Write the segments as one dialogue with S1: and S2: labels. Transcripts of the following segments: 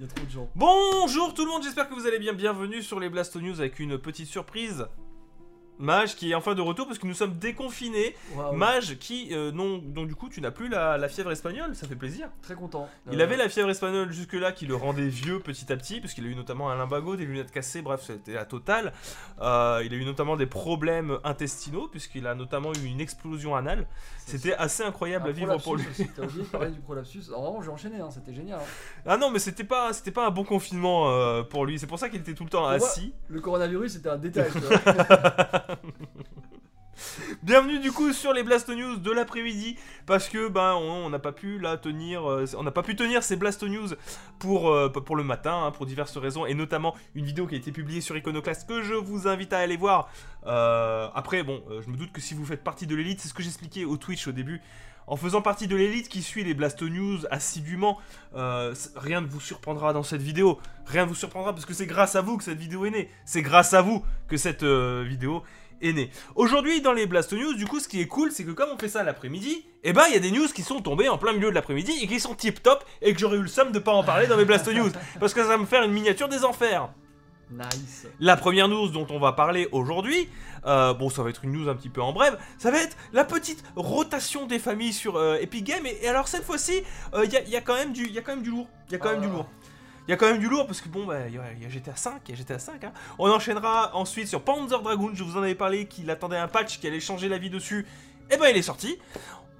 S1: Il trop de gens.
S2: Bonjour tout le monde, j'espère que vous allez bien. Bienvenue sur les Blasto News avec une petite surprise. Mage qui est enfin de retour parce que nous sommes déconfinés. Mage qui, euh, non, donc du coup tu n'as plus la, la fièvre espagnole, ça fait plaisir.
S1: Très content.
S2: Il
S1: Euh,
S2: avait la fièvre espagnole jusque-là qui le rendait vieux petit à petit, parce qu'il a eu notamment un limbago, des lunettes cassées, bref, c'était la totale. Euh, il a eu notamment des problèmes intestinaux, puisqu'il a notamment eu une explosion anale. C'était assez incroyable à vivre pour lui.
S1: T'as oublié de parler du prolapsus. Alors vraiment, j'ai enchaîné, hein, c'était génial. hein.
S2: Ah non, mais c'était pas, c'était pas un bon confinement euh, pour lui, c'est pour ça qu'il était tout le temps
S1: moi-
S2: assis.
S1: Le coronavirus, c'était un détail.
S2: Bienvenue du coup sur les Blast News de l'après-midi parce que ben on on n'a pas pu là tenir euh, n'a pas pu tenir ces Blast News pour euh, le matin hein, pour diverses raisons et notamment une vidéo qui a été publiée sur Iconoclast que je vous invite à aller voir. Euh, après bon je me doute que si vous faites partie de l'élite c'est ce que j'expliquais au Twitch au début. En faisant partie de l'élite qui suit les Blast News assidûment, euh, rien ne vous surprendra dans cette vidéo. Rien ne vous surprendra parce que c'est grâce à vous que cette vidéo est née. C'est grâce à vous que cette euh, vidéo est née. Aujourd'hui, dans les Blast News, du coup, ce qui est cool, c'est que comme on fait ça l'après-midi, eh ben, il y a des news qui sont tombées en plein milieu de l'après-midi et qui sont tip top et que j'aurais eu le somme de pas en parler dans mes Blast News parce que ça va me faire une miniature des enfers.
S1: Nice.
S2: La première news dont on va parler aujourd'hui, euh, bon, ça va être une news un petit peu en bref, ça va être la petite rotation des familles sur euh, Epic Games. Et, et alors cette fois-ci, euh, il y, a, il y a quand même du, il y a quand même du lourd. Il y a quand même du
S1: Ah.
S2: lourd. Il y a quand même du lourd parce que bon, bah, il y, a- il y a GTA 5, il y a GTA 5. hein. On enchaînera ensuite sur Panzer Dragoon. Je vous en avais parlé qu'il attendait un patch qui allait changer la vie dessus. Et ben, il est sorti.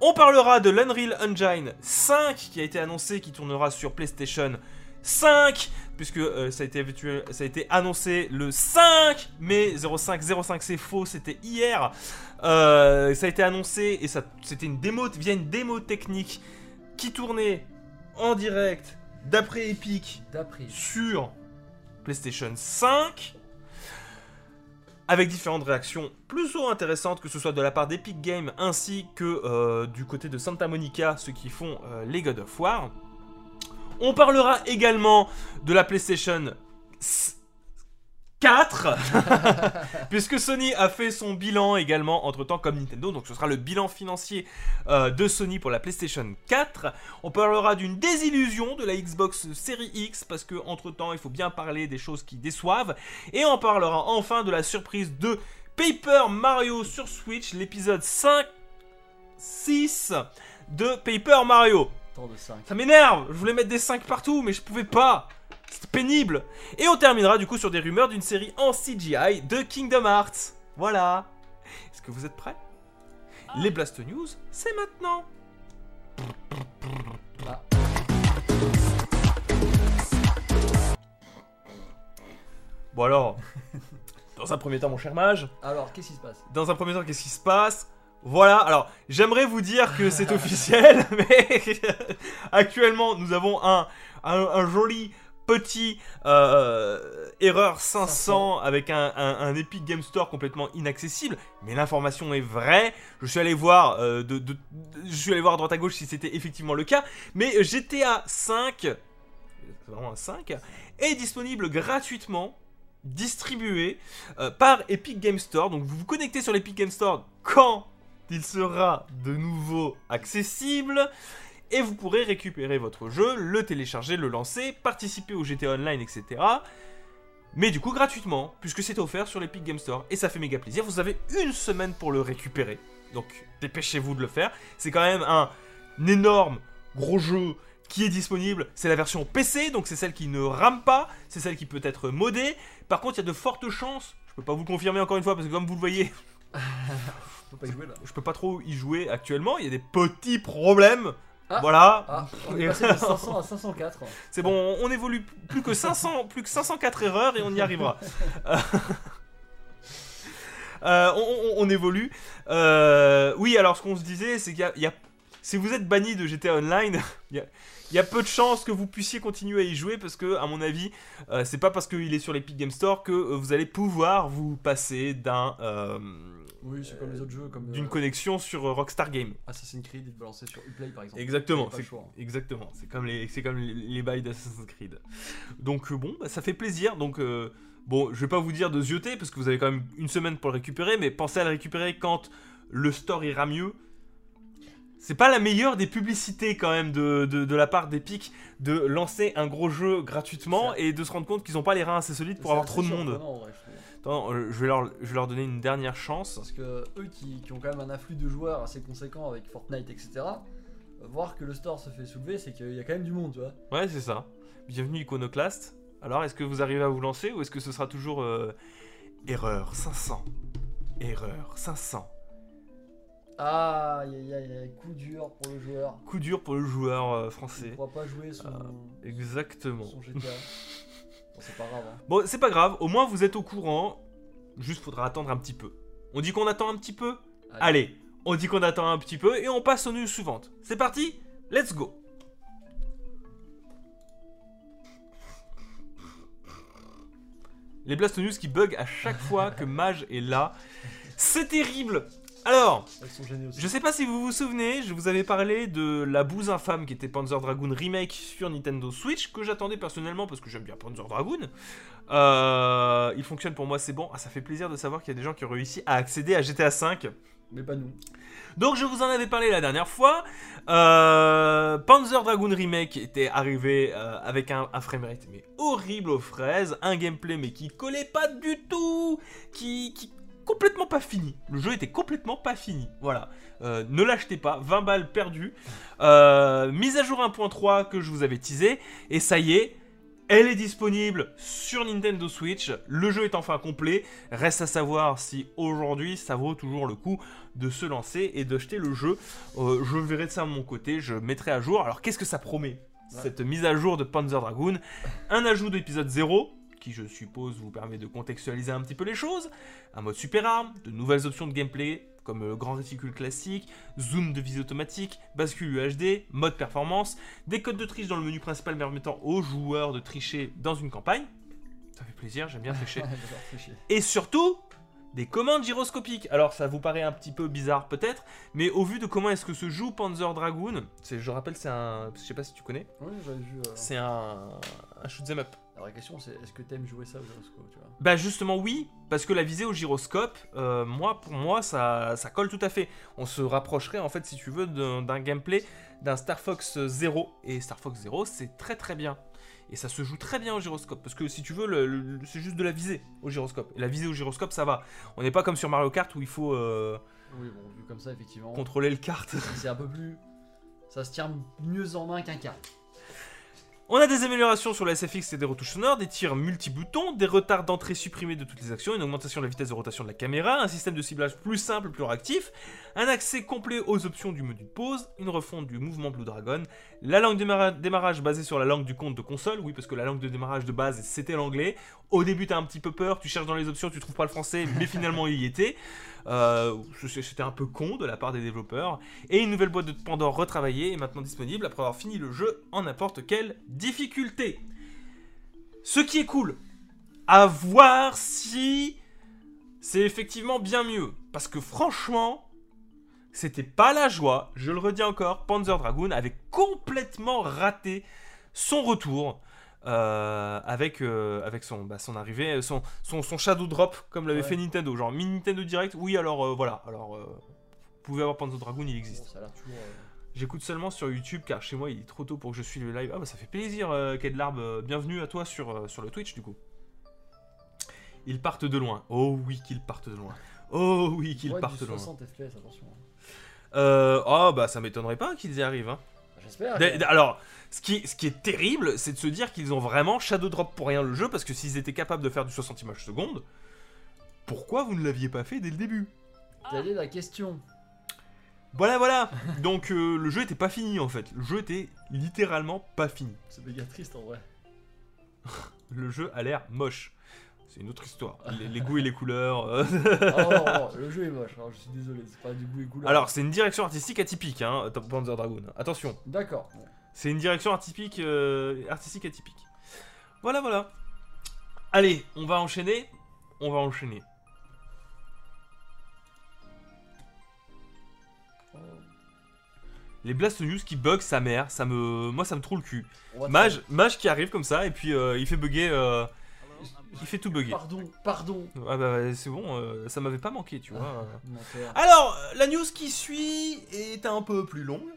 S2: On parlera de l'Unreal Engine 5 qui a été annoncé, qui tournera sur PlayStation 5 puisque euh, ça, a été, habitué- ça a été annoncé le 5 mai 05 05 c'est faux c'était hier. Euh, ça a été annoncé et ça c'était une démo via une démo technique qui tournait en direct d'après Epic sur PlayStation 5 avec différentes réactions plus ou moins intéressantes, que ce soit de la part d'Epic Games ainsi que euh, du côté de Santa Monica, ceux qui font les God of War. On parlera également de la PlayStation s- 4, puisque Sony a fait son bilan également entre temps comme Nintendo, donc ce sera le bilan financier euh, de Sony pour la PlayStation 4. On parlera d'une désillusion de la Xbox Series X parce que entre temps il faut bien parler des choses qui déçoivent et on parlera enfin de la surprise de Paper Mario sur Switch, l'épisode 5 6 de Paper Mario.
S1: Tant de 5.
S2: Ça m'énerve, je voulais mettre des 5 partout mais je pouvais pas. C'était pénible. Et on terminera du coup sur des rumeurs d'une série en CGI de Kingdom Hearts. Voilà. Est-ce que vous êtes prêts? Les Blast News, c'est maintenant.
S1: Ah.
S2: Bon alors, dans un premier temps mon cher mage,
S1: Alors, qu'est-ce qui se passe?
S2: Dans un premier temps qu'est-ce qui se passe? Voilà, alors j'aimerais vous dire que c'est officiel, mais actuellement nous avons un, un, un joli petit euh, erreur 500,
S1: 500.
S2: avec un, un- un Epic Game Store complètement inaccessible, mais l'information est vraie. Je suis allé voir, euh, de, de- je suis allé voir à droite à gauche si c'était effectivement le cas, mais GTA 5, c'est vraiment un 5, est disponible gratuitement distribué euh, par Epic Game Store. Donc vous vous connectez sur l'Epic Game Store quand il sera de nouveau accessible. Et vous pourrez récupérer votre jeu, le télécharger, le lancer, participer au GTA Online, etc. Mais du coup gratuitement, puisque c'est offert sur l'Epic Game Store. Et ça fait méga plaisir. Vous avez une semaine pour le récupérer. Donc dépêchez-vous de le faire. C'est quand même un énorme gros jeu qui est disponible. C'est la version PC, donc c'est celle qui ne rame pas. C'est celle qui peut être modée. Par contre, il y a de fortes chances. Je peux pas vous confirmer encore une fois parce que comme vous le voyez,
S1: On peut pas y jouer là.
S2: je peux pas trop y jouer actuellement. Il y a des petits problèmes.
S1: Ah.
S2: Voilà.
S1: Ah, on est passé de 500 à 504.
S2: C'est bon, on on évolue plus que 500, plus que 504 erreurs et on y arrivera. Euh, on, on- on évolue. Euh, oui, alors ce qu'on se disait, c'est qu'il y a, il y a- si vous êtes banni de GTA Online, il y a, il y a peu de chances que vous puissiez continuer à y jouer parce que, à mon avis, euh, c'est pas parce qu'il est sur l'Epic Game Store que vous allez pouvoir vous passer d'un euh,
S1: Oui, c'est comme les autres jeux, comme
S2: d'une
S1: euh,
S2: connexion sur euh, Rockstar Game.
S1: Assassin's Creed, il te balancer sur Uplay par exemple.
S2: Exactement, c'est
S1: hein.
S2: exactement. C'est comme les, c'est comme les, les bails d'Assassin's Creed. Donc euh, bon, bah, ça fait plaisir. Donc bon, je vais pas vous dire de zioter parce que vous avez quand même une semaine pour le récupérer, mais pensez à le récupérer quand le store ira mieux. C'est pas la meilleure des publicités quand même de, de, de la part d'Epic de lancer un gros jeu gratuitement et de se rendre compte qu'ils ont pas les reins assez solides pour avoir trop de monde.
S1: vrai.
S2: Attends, euh, je vais, leur, je vais leur donner une dernière chance.
S1: Parce que eux qui, qui ont quand même un afflux de joueurs assez conséquent avec Fortnite, etc., euh, voir que le store se fait soulever, c'est qu'il y a quand même du monde, tu vois.
S2: Ouais, c'est ça. Bienvenue Iconoclast. Alors, est-ce que vous arrivez à vous lancer ou est-ce que ce sera toujours euh, erreur 500 Erreur 500.
S1: Ah, aïe aïe aïe, aïe, coup dur pour le joueur.
S2: Coup dur pour le joueur euh,
S1: Il ne
S2: français.
S1: pourra pas jouer son,
S2: Exactement.
S1: son GTA. Bon, c'est pas grave. Hein.
S2: Bon, c'est pas grave, au moins vous êtes au courant. Juste faudra attendre un petit peu. On dit qu'on attend un petit peu? Allez, on dit qu'on attend un petit peu et on passe aux news suivantes. C'est parti Let's go Les Blast News qui bug à chaque fois que Mage est là. C'est terrible Alors, je sais pas si vous vous souvenez, je vous avais parlé de la bouse infâme qui était Panzer Dragoon Remake sur Nintendo Switch, que j'attendais personnellement parce que j'aime bien Panzer Dragoon. Euh, il fonctionne pour moi, c'est bon. Ah, ça fait plaisir de savoir qu'il y a des gens qui ont réussi à accéder à GTA V.
S1: Mais pas nous.
S2: Donc je vous en avais parlé la dernière fois. Euh, Panzer Dragoon Remake était arrivé euh, avec un, un framerate mais horrible aux fraises, un gameplay mais qui collait pas du tout, qui, qui complètement pas fini. Le jeu était complètement pas fini. Voilà. Euh, ne l'achetez pas, 20 balles perdues. Euh, mise à jour 1.3 que je vous avais teasé et ça y est. Elle est disponible sur Nintendo Switch, le jeu est enfin complet, reste à savoir si aujourd'hui ça vaut toujours le coup de se lancer et de jeter le jeu. Euh, je verrai de ça de mon côté, je mettrai à jour. Alors qu'est-ce que ça promet Cette mise à jour de Panzer Dragoon, un ajout d'épisode 0, qui je suppose vous permet de contextualiser un petit peu les choses, un mode super arme, de nouvelles options de gameplay comme le grand réticule classique, zoom de visée automatique, bascule UHD, mode performance, des codes de triche dans le menu principal permettant aux joueurs de tricher dans une campagne. Ça fait plaisir, j'aime bien tricher. Et surtout, des commandes gyroscopiques. Alors ça vous paraît un petit peu bizarre peut-être, mais au vu de comment est-ce que se joue Panzer Dragoon, je rappelle c'est un, je sais pas si tu connais,
S1: Oui, j'avais vu. euh,
S2: c'est un, un shoot'em up.
S1: La vraie question, c'est est-ce que t'aimes jouer ça au gyroscope, tu vois?
S2: Bah justement oui, parce que la visée au gyroscope, euh, moi pour moi ça, ça colle tout à fait. On se rapprocherait en fait si tu veux d'un, gameplay d'un Star Fox 0 et Star Fox 0 c'est très très bien. Et ça se joue très bien au gyroscope parce que si tu veux c'est juste de la visée au gyroscope. Et la visée au gyroscope ça va. On n'est pas comme sur Mario Kart où il faut euh,
S1: Oui, bon, vu comme ça, effectivement.
S2: contrôler le kart.
S1: C'est un peu plus. Ça se tient mieux en main qu'un kart.
S2: On a des améliorations sur la SFX et des retouches sonores, des tirs multi-boutons, des retards d'entrée supprimés de toutes les actions, une augmentation de la vitesse de rotation de la caméra, un système de ciblage plus simple, plus réactif, un accès complet aux options du menu de pause, une refonte du mouvement Blue Dragon, la langue de démarra- démarrage basée sur la langue du compte de console, oui parce que la langue de démarrage de base c'était l'anglais. Au début t'as un petit peu peur, tu cherches dans les options, tu trouves pas le français, mais finalement il y était. Euh, C'était un peu con de la part des développeurs. Et une nouvelle boîte de Pandore retravaillée est maintenant disponible après avoir fini le jeu en n'importe quelle difficulté. Ce qui est cool, à voir si c'est effectivement bien mieux. Parce que franchement, c'était pas la joie, je le redis encore, Panzer Dragoon avait complètement raté son retour. Euh, avec, euh, avec son, bah, son arrivée, son, son, son Shadow Drop, comme l'avait
S1: Ouais.
S2: fait Nintendo. Genre, mini Nintendo Direct, oui, alors euh, voilà. Alors, euh, vous pouvez avoir Panzer Dragoon, il existe.
S1: euh,
S2: J'écoute seulement sur YouTube car chez moi il est trop tôt pour que je suive le live. Ah bah ça fait plaisir, euh, Kedlarb. Euh, Bienvenue à toi sur, euh, sur le Twitch du coup. Ils partent de loin. Oh oui qu'ils partent de loin. Oh oui qu'ils
S1: ouais,
S2: partent de loin.
S1: 60 FPS, attention.
S2: Euh, oh bah ça m'étonnerait pas qu'ils y arrivent. Hein.
S1: J'espère.
S2: Alors, ce qui, ce qui est terrible, c'est de se dire qu'ils ont vraiment Shadow Drop pour rien le jeu parce que s'ils étaient capables de faire du 60 images secondes, pourquoi vous ne l'aviez pas fait dès le début?
S1: Quelle est la question
S2: Voilà, voilà. Donc euh, le jeu était pas fini en fait. Le jeu était littéralement pas fini.
S1: C'est méga triste en vrai.
S2: le jeu a l'air moche. C'est une autre histoire. Les, les goûts et les couleurs. euh.
S1: Oh, non, non, le jeu est moche, alors je suis désolé, c'est pas du goût et couleur.
S2: Alors, c'est une direction artistique atypique, hein, Top Panzer Dragoon. Attention,
S1: D'accord.
S2: C'est une direction atypique, euh, artistique atypique. Voilà, voilà. Allez, on va enchaîner. On va enchaîner. Les Blast News qui bug sa mère, ça me, moi ça me trouve le cul. Mage, Mage qui arrive comme ça et puis euh, il fait bugger, euh, Il fait tout bugger.
S1: Pardon, pardon.
S2: Ah bah c'est bon, euh, ça m'avait pas manqué, tu vois.
S1: Menteur.
S2: Alors, la news qui suit est un peu plus longue,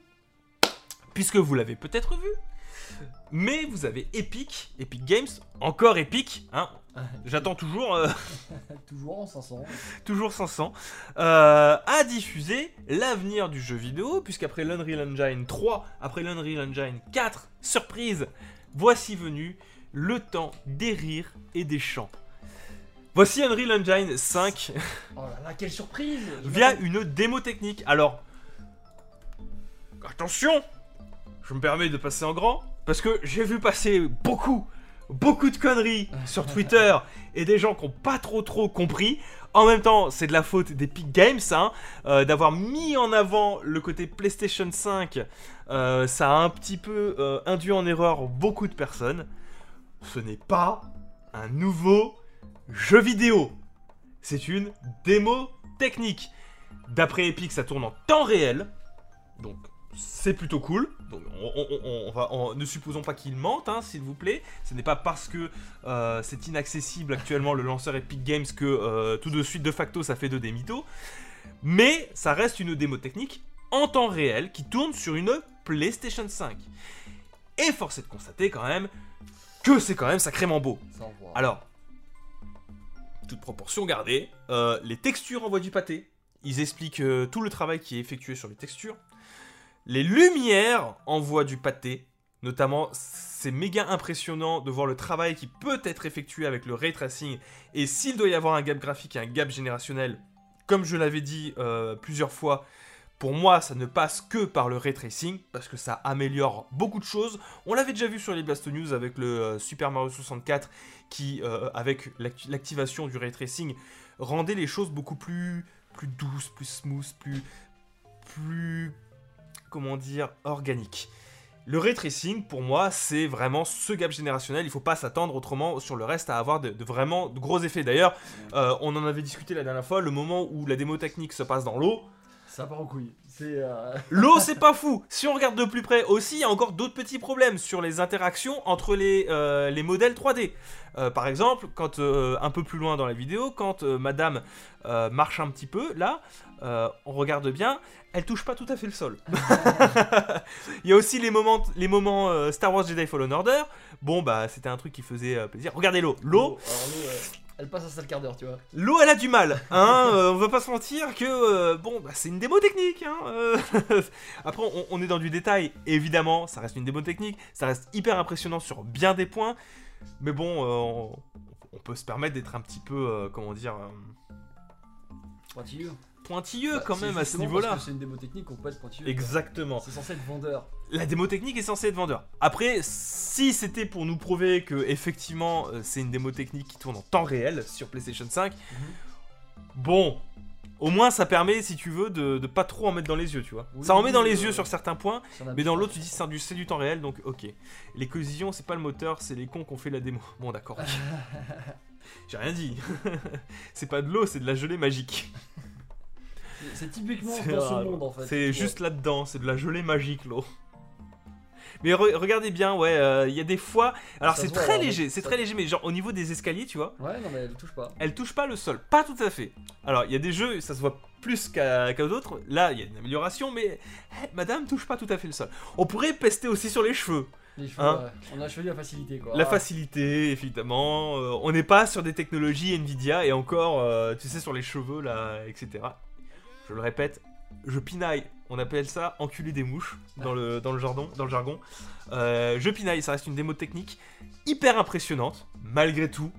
S2: puisque vous l'avez peut-être vu. Mais vous avez Epic, Epic Games, encore Epic, hein. J'attends toujours, euh,
S1: Toujours en 500.
S2: toujours 500, euh, à diffuser l'avenir du jeu vidéo, puisqu'après l'Unreal Engine 3, après l'Unreal Engine 4, surprise, voici venu le temps des rires et des chants. Voici Unreal Engine 5
S1: Oh là là, quelle surprise
S2: via une démo technique. Alors, attention, je me permets de passer en grand, parce que j'ai vu passer beaucoup, beaucoup de conneries sur Twitter et des gens qui n'ont pas trop trop compris. En même temps, c'est de la faute d'Epic Games, hein, euh, d'avoir mis en avant le côté PlayStation 5. euh, ça a un petit peu euh, induit en erreur beaucoup de personnes. Ce n'est pas un nouveau jeu vidéo. C'est une démo technique. D'après Epic, ça tourne en temps réel. Donc, c'est plutôt cool. Donc, on, on- on- on va, on- ne supposons pas qu'ils mentent, hein, s'il vous plaît. Ce n'est pas parce que euh, c'est inaccessible actuellement le lanceur Epic Games que euh, tout de suite, de facto, ça fait de des mythos. Mais ça reste une démo technique en temps réel qui tourne sur une PlayStation 5. Et force est de constater quand même que c'est quand même sacrément beau. Alors, toute proportion gardée, euh, les textures envoient du pâté. Ils expliquent tout le travail qui est effectué sur les textures. Les lumières envoient du pâté. Notamment, c'est méga impressionnant de voir le travail qui peut être effectué avec le ray tracing. Et s'il doit y avoir un gap graphique et un gap générationnel, comme je l'avais dit euh, plusieurs fois, pour moi, ça ne passe que par le ray tracing, parce que ça améliore beaucoup de choses. On l'avait déjà vu sur les Blast News avec le euh, Super Mario 64, qui, euh, avec l'acti- l'activation du ray tracing, rendait les choses beaucoup plus, plus douces, plus smooth, plus, plus, comment dire, organiques. Le ray tracing, pour moi, c'est vraiment ce gap générationnel. Il faut pas s'attendre autrement sur le reste à avoir de, de vraiment de gros effets. D'ailleurs, euh, on en avait discuté la dernière fois, le moment où la démo technique se passe dans l'eau.
S1: Ça part en couille. C'est. euh,
S2: L'eau, c'est pas fou. Si on regarde de plus près aussi, il y a encore d'autres petits problèmes sur les interactions entre les, euh, les modèles 3D. Euh, par exemple, quand un peu plus loin dans la vidéo, quand Madame marche un petit peu, là, euh, on regarde bien, elle touche pas tout à fait le sol. il y a aussi les moments, les moments euh, Star Wars Jedi Fallen Order. Bon, bah, c'était un truc qui faisait euh, plaisir. Regardez l'eau. L'eau,
S1: Alors, l'eau, elle passe un sale quart d'heure, tu vois.
S2: L'eau, elle a du mal, hein. on va pas se mentir que bon, bah, c'est une démo technique. Hein. Après, on, on est dans du détail. Évidemment, ça reste une démo technique. Ça reste hyper impressionnant sur bien des points. Mais bon, on, on peut se permettre d'être un petit peu, comment dire, euh,
S1: Pointilleux. Bah,
S2: quand même à ce niveau-là.
S1: C'est une démo technique, on peut être pointilleux.
S2: Exactement.
S1: C'est censé être vendeur.
S2: La démo technique est censée être vendeur. Après, si c'était pour nous prouver que effectivement euh, c'est une démo technique qui tourne en temps réel sur PlayStation 5, bon, au moins ça permet, si tu veux, de, de pas trop en mettre dans les yeux, tu vois.
S1: Oui,
S2: ça en met dans les
S1: euh,
S2: yeux sur certains points, mais dans l'autre tu dis c'est du, c'est du temps réel, donc ok. Les collisions, c'est pas le moteur, c'est les cons qui ont fait la démo. Bon, d'accord. J'ai rien dit. c'est pas de l'eau, c'est de la gelée magique.
S1: C'est- typiquement dans ce monde en fait.
S2: C'est juste là-dedans, c'est de la gelée magique, l'eau. Mais re- regardez bien, ouais, euh, il y a des fois. Alors c'est
S1: voit,
S2: très léger, c'est très léger, mais genre au niveau des escaliers, tu vois,
S1: Ouais, non, mais elle touche pas.
S2: elle touche pas le sol. Pas tout à fait. Alors il y a des jeux, ça se voit plus qu'à qu'à d'autres. Là, il y a une amélioration, mais eh, madame touche pas tout à fait le sol. On pourrait pester aussi sur les cheveux.
S1: Les cheveux,
S2: Hein
S1: ouais. on a choisi la facilité quoi.
S2: La facilité, évidemment. euh, on n'est pas sur des technologies Nvidia et encore, euh, tu sais, sur les cheveux, là, etc. Je le répète, je pinaille. On appelle ça enculer des mouches dans le, dans le, jargon, dans le jargon. Euh, je pinaille, ça reste une démo technique hyper impressionnante, malgré tout.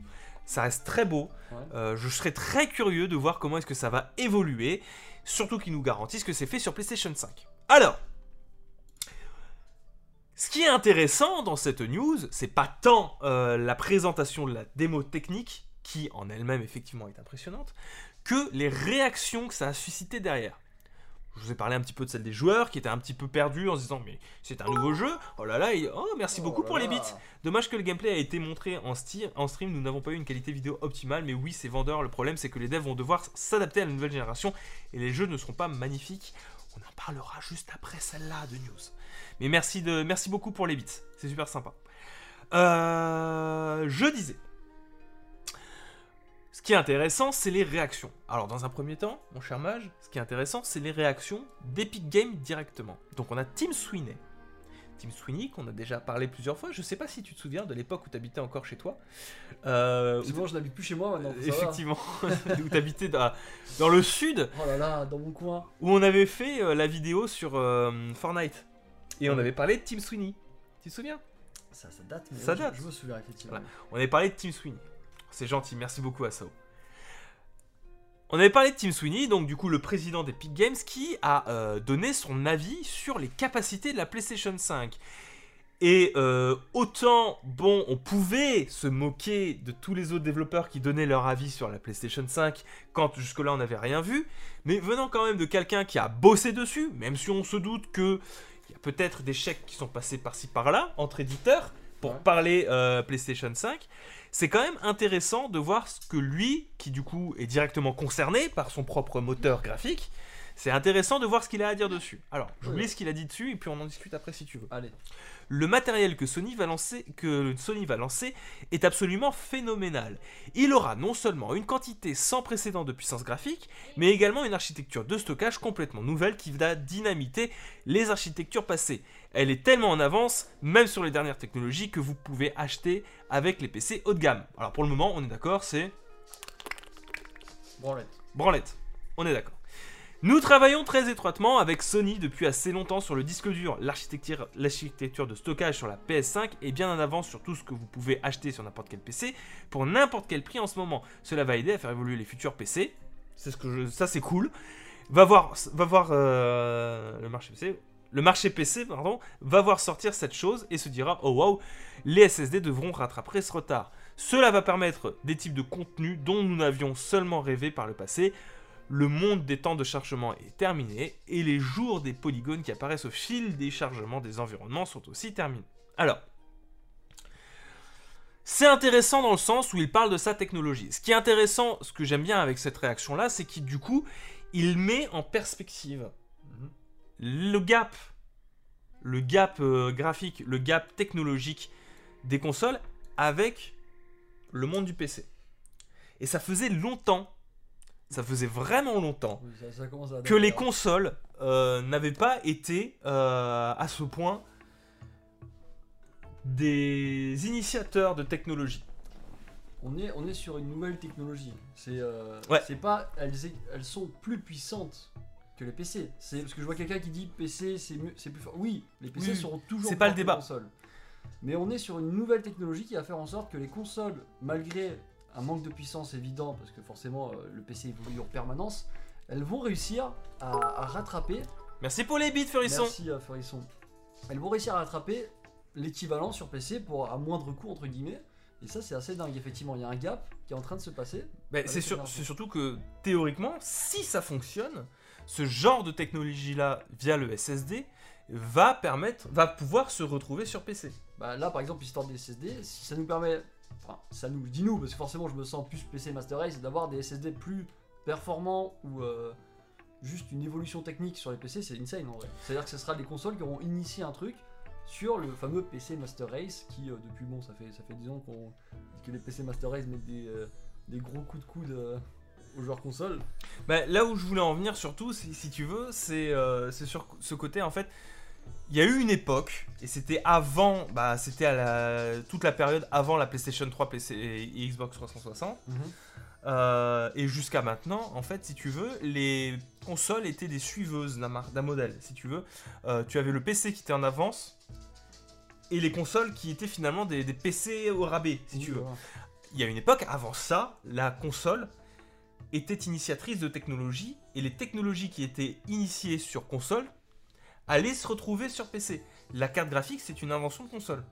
S2: Ça reste très beau. Euh, je serais très curieux de voir comment est-ce que ça va évoluer. Surtout qu'ils nous garantissent que c'est fait sur PlayStation 5. Alors, ce qui est intéressant dans cette news, c'est pas tant euh, la présentation de la démo technique, qui en elle-même effectivement est impressionnante, que les réactions que ça a suscité derrière. Je vous ai parlé un petit peu de celle des joueurs qui étaient un petit peu perdus en se disant mais c'est un nouveau jeu, oh là là, et- oh merci
S1: Oh
S2: beaucoup pour les bits. Dommage que le gameplay a été montré en stream, nous n'avons pas eu une qualité vidéo optimale, mais oui, c'est vendeur. Le problème, c'est que les devs vont devoir s'adapter à la nouvelle génération et les jeux ne seront pas magnifiques. On en parlera juste après celle-là de news. Mais merci, de, merci beaucoup pour les bits, c'est super sympa. Euh, je disais, Ce qui est intéressant, c'est les réactions. Alors, dans un premier temps, mon cher Mage, ce qui est intéressant, c'est les réactions d'Epic Games directement. Donc, on a Tim Sweeney. Tim Sweeney, qu'on a déjà parlé plusieurs fois. Je sais pas si tu te souviens de l'époque où tu habitais encore chez toi. Euh,
S1: C'est bon, je n'habite plus chez moi maintenant.
S2: effectivement, où tu habitais dans, dans le sud,
S1: Oh là là, dans mon coin.
S2: où on avait fait euh, la vidéo sur euh, Fortnite. Et on avait parlé de Tim Sweeney. Tu te souviens?
S1: Ça, ça date, mais
S2: Ça date.
S1: Je, me souviens effectivement.
S2: On avait parlé de Tim Sweeney. C'est gentil, merci beaucoup à Sao. On avait parlé de Tim Sweeney, donc du coup le président d'Epic Games, qui a euh, donné son avis sur les capacités de la PlayStation 5. Et euh, autant, bon, on pouvait se moquer de tous les autres développeurs qui donnaient leur avis sur la PlayStation 5 quand jusque-là on n'avait rien vu, mais venant quand même de quelqu'un qui a bossé dessus, même si on se doute que il y a peut-être des chèques qui sont passés par-ci par-là entre éditeurs pour
S1: Ouais.
S2: parler euh, PlayStation 5, c'est quand même intéressant de voir ce que lui, qui du coup est directement concerné par son propre moteur graphique, c'est intéressant de voir ce qu'il a à dire dessus. Alors, j'oublie
S1: Ouais.
S2: ce qu'il a dit dessus et puis on en discute après si tu veux.
S1: Allez.
S2: Le matériel que Sony va lancer, que Sony va lancer est absolument phénoménal. Il aura non seulement une quantité sans précédent de puissance graphique, mais également une architecture de stockage complètement nouvelle qui va dynamiter les architectures passées. Elle est tellement en avance, même sur les dernières technologies, que vous pouvez acheter avec les PC haut de gamme. Alors pour le moment, on est d'accord, c'est
S1: Branlette.
S2: branlette. On est d'accord. Nous travaillons très étroitement avec Sony depuis assez longtemps sur le disque dur. L'architecture de stockage sur la PS5 est bien en avance sur tout ce que vous pouvez acheter sur n'importe quel PC pour n'importe quel prix en ce moment. Cela va aider à faire évoluer les futurs PC. Ça c'est cool. Va voir, va voir euh, le marché PC. Le marché PC, pardon, va voir sortir cette chose et se dira oh wow, les SSD devront rattraper ce retard. Cela va permettre des types de contenus dont nous n'avions seulement rêvé par le passé. Le monde des temps de chargement est terminé et les jours des polygones qui apparaissent au fil des chargements des environnements sont aussi terminés. Alors, c'est intéressant dans le sens où il parle de sa technologie. Ce qui est intéressant, ce que j'aime bien avec cette réaction-là, c'est qu'il du coup, il met en perspective le gap, le gap euh, graphique, le gap technologique des consoles avec le monde du PC. Et ça faisait longtemps, ça faisait vraiment longtemps,
S1: Oui, ça, ça commence à
S2: que les consoles euh, n'avaient pas été euh, à ce point des initiateurs de technologie.
S1: On est, on est sur une nouvelle technologie. C'est euh,
S2: Ouais.
S1: pas elles, elles sont plus puissantes que les PC. C'est parce que je vois quelqu'un qui dit PC c'est mieux, c'est plus fort. Oui, les PC
S2: Oui,
S1: seront toujours
S2: c'est pas le débat.
S1: consoles. Mais on est sur une nouvelle technologie qui va faire en sorte que les consoles, malgré un manque de puissance évident, parce que forcément euh, le PC évolue en permanence, elles vont réussir à, à rattraper.
S2: Merci pour les bits, Furisson.
S1: Merci à Furisson. Elles vont réussir à rattraper l'équivalent sur PC pour à moindre coût entre guillemets. Et ça c'est assez dingue effectivement. Il y a un gap qui est en train de se passer.
S2: C'est sur-
S1: versions.
S2: c'est surtout que théoriquement, si ça fonctionne, ce genre de technologie-là via le SSD va permettre, va pouvoir se retrouver sur PC.
S1: Bah là par exemple histoire des SSD, si ça nous permet, enfin ça nous dis nous parce que forcément je me sens plus PC Master Race d'avoir des SSD plus performants ou euh, juste une évolution technique sur les PC, c'est insane en vrai. C'est-à-dire que ce sera des consoles qui auront initié un truc sur le fameux PC Master Race qui euh, depuis bon ça fait ça fait 10 ans que les PC Master Race mettent des, euh, des gros coups de coude aux joueurs consoles.
S2: Bah, là où je voulais en venir surtout, si, si tu veux, c'est sur ce côté en fait. Il y a eu une époque, et c'était avant, bah, c'était à la, toute la période avant la PlayStation 3 PC et Xbox 360. Euh, et jusqu'à maintenant, en fait, si tu veux, les consoles étaient des suiveuses d'un modèle. Si tu veux, Euh, tu avais le PC qui était en avance et les consoles qui étaient finalement des, des PC au rabais, si tu veux. Il y a une époque, avant ça, la console était initiatrice de technologie et les technologies qui étaient initiées sur console allaient se retrouver sur PC. La carte graphique, c'est une invention de console,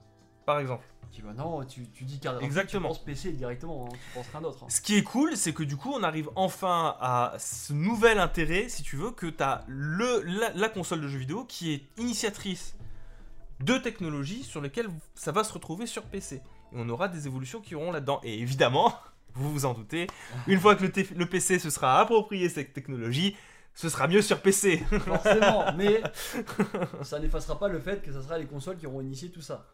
S2: par exemple.
S1: Tu dis, bah non, tu, tu dis carte graphique,
S2: Exactement.
S1: tu penses PC directement, hein, tu penses rien d'autre. hein.
S2: Ce qui est cool, c'est que du coup, on arrive enfin à ce nouvel intérêt, si tu veux, que tu as le, la, la console de jeux vidéo qui est initiatrice de technologies sur lesquelles ça va se retrouver sur PC. Et on aura des évolutions qui auront là-dedans. Et évidemment, vous vous en doutez, une fois que le PC se sera approprié cette technologie, ce sera mieux sur PC.
S1: Forcément, mais ça n'effacera pas le fait que ce sera les consoles qui auront initié tout ça.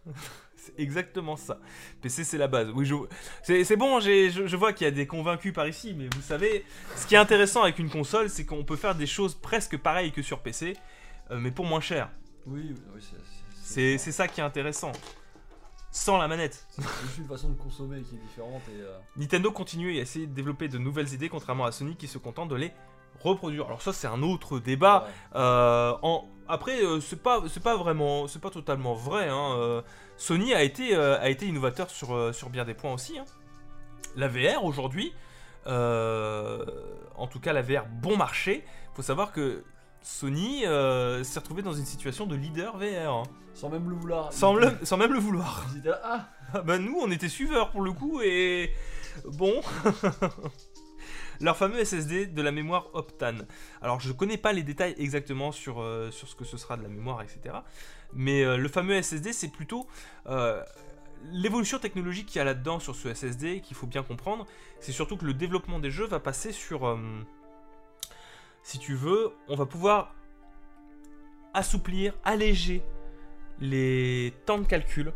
S2: C'est exactement ça. PC, c'est la base. Oui, je... c'est c'est bon, je, je vois qu'il y a des convaincus par ici, mais vous savez, ce qui est intéressant avec une console, c'est qu'on peut faire des choses presque pareilles que sur PC, euh, mais pour moins cher.
S1: Oui, oui, c'est-
S2: ça qui est intéressant. Sans la manette.
S1: c'est juste une façon de consommer qui est différente et euh,
S2: Nintendo continue à essayer de développer de nouvelles idées, contrairement à Sony qui se contente de les reproduire. Alors ça, c'est un autre débat.
S1: ouais.
S2: Euh, en... Après, euh, c'est pas, c'est pas vraiment, c'est pas totalement vrai. hein. Euh, Sony a été, euh, a été innovateur sur, sur bien des points aussi. hein. La VR aujourd'hui, en tout cas la VR bon marché. Faut savoir que Sony s'est retrouvé dans une situation de leader VR, hein.
S1: sans même le vouloir.
S2: sans, le- sans même le vouloir.
S1: Ah,
S2: Ah bah nous, on était suiveurs pour le coup et bon. Leur fameux SSD de la mémoire Optane. Alors je connais pas les détails exactement sur, euh, sur ce que ce sera de la mémoire, etc. Mais euh, le fameux SSD, c'est plutôt euh, l'évolution technologique qu'il y a là-dedans sur ce SSD qu'il faut bien comprendre. C'est surtout que le développement des jeux va passer sur, si tu veux, on va pouvoir assouplir, alléger les temps de calcul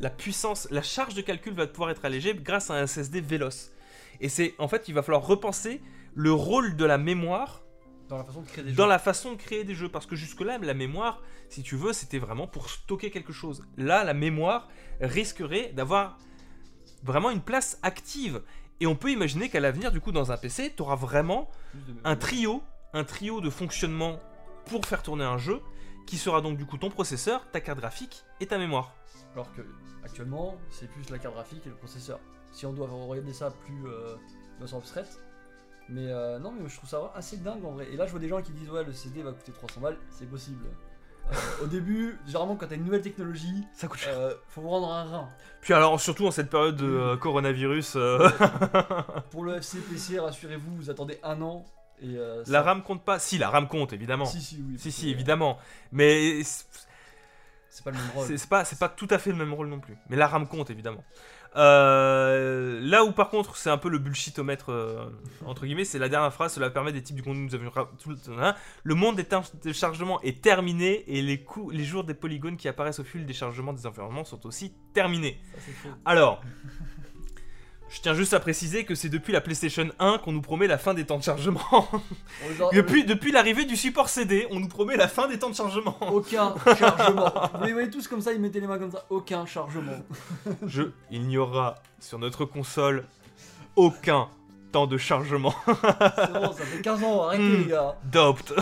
S2: la puissance, la charge de calcul va pouvoir être allégée grâce à un SSD véloce. Et c'est en fait, il va falloir repenser le rôle de la mémoire
S1: dans la façon de créer des jeux.
S2: dans la façon de créer des jeux. Parce que jusque-là, la mémoire, si tu veux, c'était vraiment pour stocker quelque chose. Là, la mémoire risquerait d'avoir vraiment une place active. Et on peut imaginer qu'à l'avenir, du coup, dans un PC, tu auras vraiment un trio, un trio de fonctionnement pour faire tourner un jeu, qui sera donc du coup ton processeur, ta carte graphique et ta mémoire.
S1: Alors que actuellement, c'est plus la carte graphique et le processeur. Si on doit regarder ça plus euh, de façon abstraite. Mais euh, non, mais je trouve ça assez dingue en vrai. Et là, je vois des gens qui disent ouais, le CD va coûter 300 balles. C'est possible. Euh, au début, généralement, quand t'as une nouvelle technologie,
S2: Ça coûte cher.
S1: euh, faut vous rendre un rein.
S2: Puis alors, surtout en cette période de euh, coronavirus, euh,
S1: Pour le FCPC, rassurez-vous, vous attendez un an. Et euh,
S2: la RAM compte pas. Si, la RAM compte, évidemment.
S1: Si, si, oui.
S2: Si, si, évidemment. Mais c'est
S1: pas le même rôle.
S2: c'est pas, c'est pas tout à fait le même rôle non plus. Mais la RAM compte, évidemment. Euh, là où par contre c'est un peu le bullshitomètre euh, entre guillemets, c'est la dernière phrase. Cela permet des types du contenu nous avions tout le, hein. le monde des chargement est terminé et les, coups, les jours des polygones qui apparaissent au fil des chargements des environnements sont aussi terminés.
S1: Ça.
S2: Alors, je tiens juste à préciser que c'est depuis la PlayStation 1 qu'on nous promet la fin des temps de chargement. Depuis l'arrivée du support CD, on nous promet la fin des temps de chargement.
S1: Aucun chargement. Vous les voyez tous comme ça, ils mettaient les mains comme ça. Aucun chargement.
S2: Je, il n'y aura sur notre console aucun temps de chargement.
S1: C'est bon, ça fait 15 ans, arrêtez
S2: Hmm.
S1: les gars.
S2: Dopt.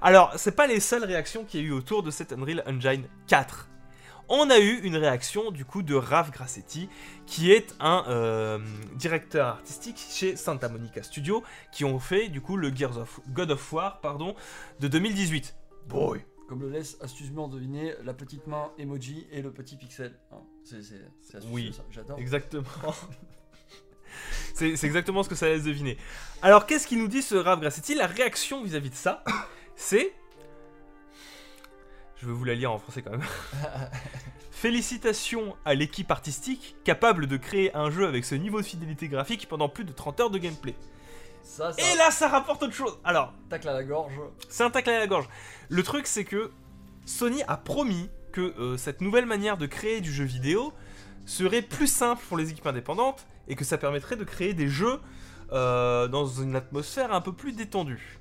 S2: Alors, c'est pas les seules réactions qu'il y a eu autour de cet Unreal Engine 4. On a eu une réaction du coup de Raph Grassetti, qui est un euh, directeur artistique chez Santa Monica Studio, qui ont fait du coup le Gears of God of War pardon, de 2018. Boy.
S1: Comme le laisse astucieusement deviner la petite main emoji et le petit pixel. Hein, c'est astucieux
S2: Oui.
S1: ça, j'adore.
S2: Exactement. C'est exactement ce que ça laisse deviner. Alors, qu'est-ce qu'il nous dit ce Raph Grassetti? La réaction vis-à-vis de ça, c'est. Je vais vous la lire en français quand même. Félicitations à l'équipe artistique capable de créer un jeu avec ce niveau de fidélité graphique pendant plus de 30 heures de gameplay.
S1: Ça, ça
S2: Et là, ça rapporte autre chose. Alors,
S1: tacle à la gorge.
S2: c'est un tacle à la gorge. Le truc, c'est que Sony a promis que euh, cette nouvelle manière de créer du jeu vidéo serait plus simple pour les équipes indépendantes et que ça permettrait de créer des jeux euh, dans une atmosphère un peu plus détendue.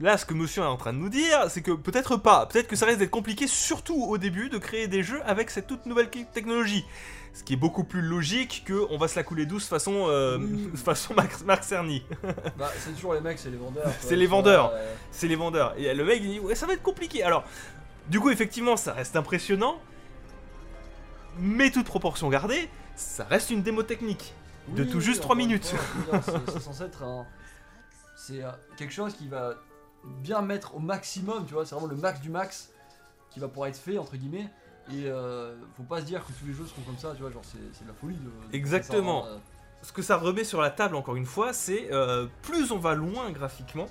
S2: Là, ce que monsieur est en train de nous dire, c'est que peut-être pas, peut-être que ça risque d'être compliqué, surtout au début, de créer des jeux avec cette toute nouvelle technologie. Ce qui est beaucoup plus logique que on va se la couler douce façon, euh,
S1: Oui.
S2: façon Marc, Marc Cerny.
S1: Bah, c'est toujours les mecs, c'est les vendeurs.
S2: C'est les vendeurs.
S1: euh,
S2: c'est les vendeurs. Et le mec il dit ouais ça va être compliqué. Alors du coup effectivement ça reste impressionnant, mais toute proportion gardée, ça reste une démo technique. De tout juste
S1: encore
S2: trois
S1: une
S2: minutes.
S1: c'est censé être un. C'est euh, quelque chose qui va bien mettre au maximum, tu vois, c'est vraiment le max du max qui va pouvoir être fait, entre guillemets. Et euh, faut pas se dire que tous les jeux seront comme ça, tu vois, genre c'est c'est de la folie. De, de
S2: Exactement.
S1: ça, euh,
S2: Ce que ça remet sur la table encore une fois, c'est euh, plus on va loin graphiquement,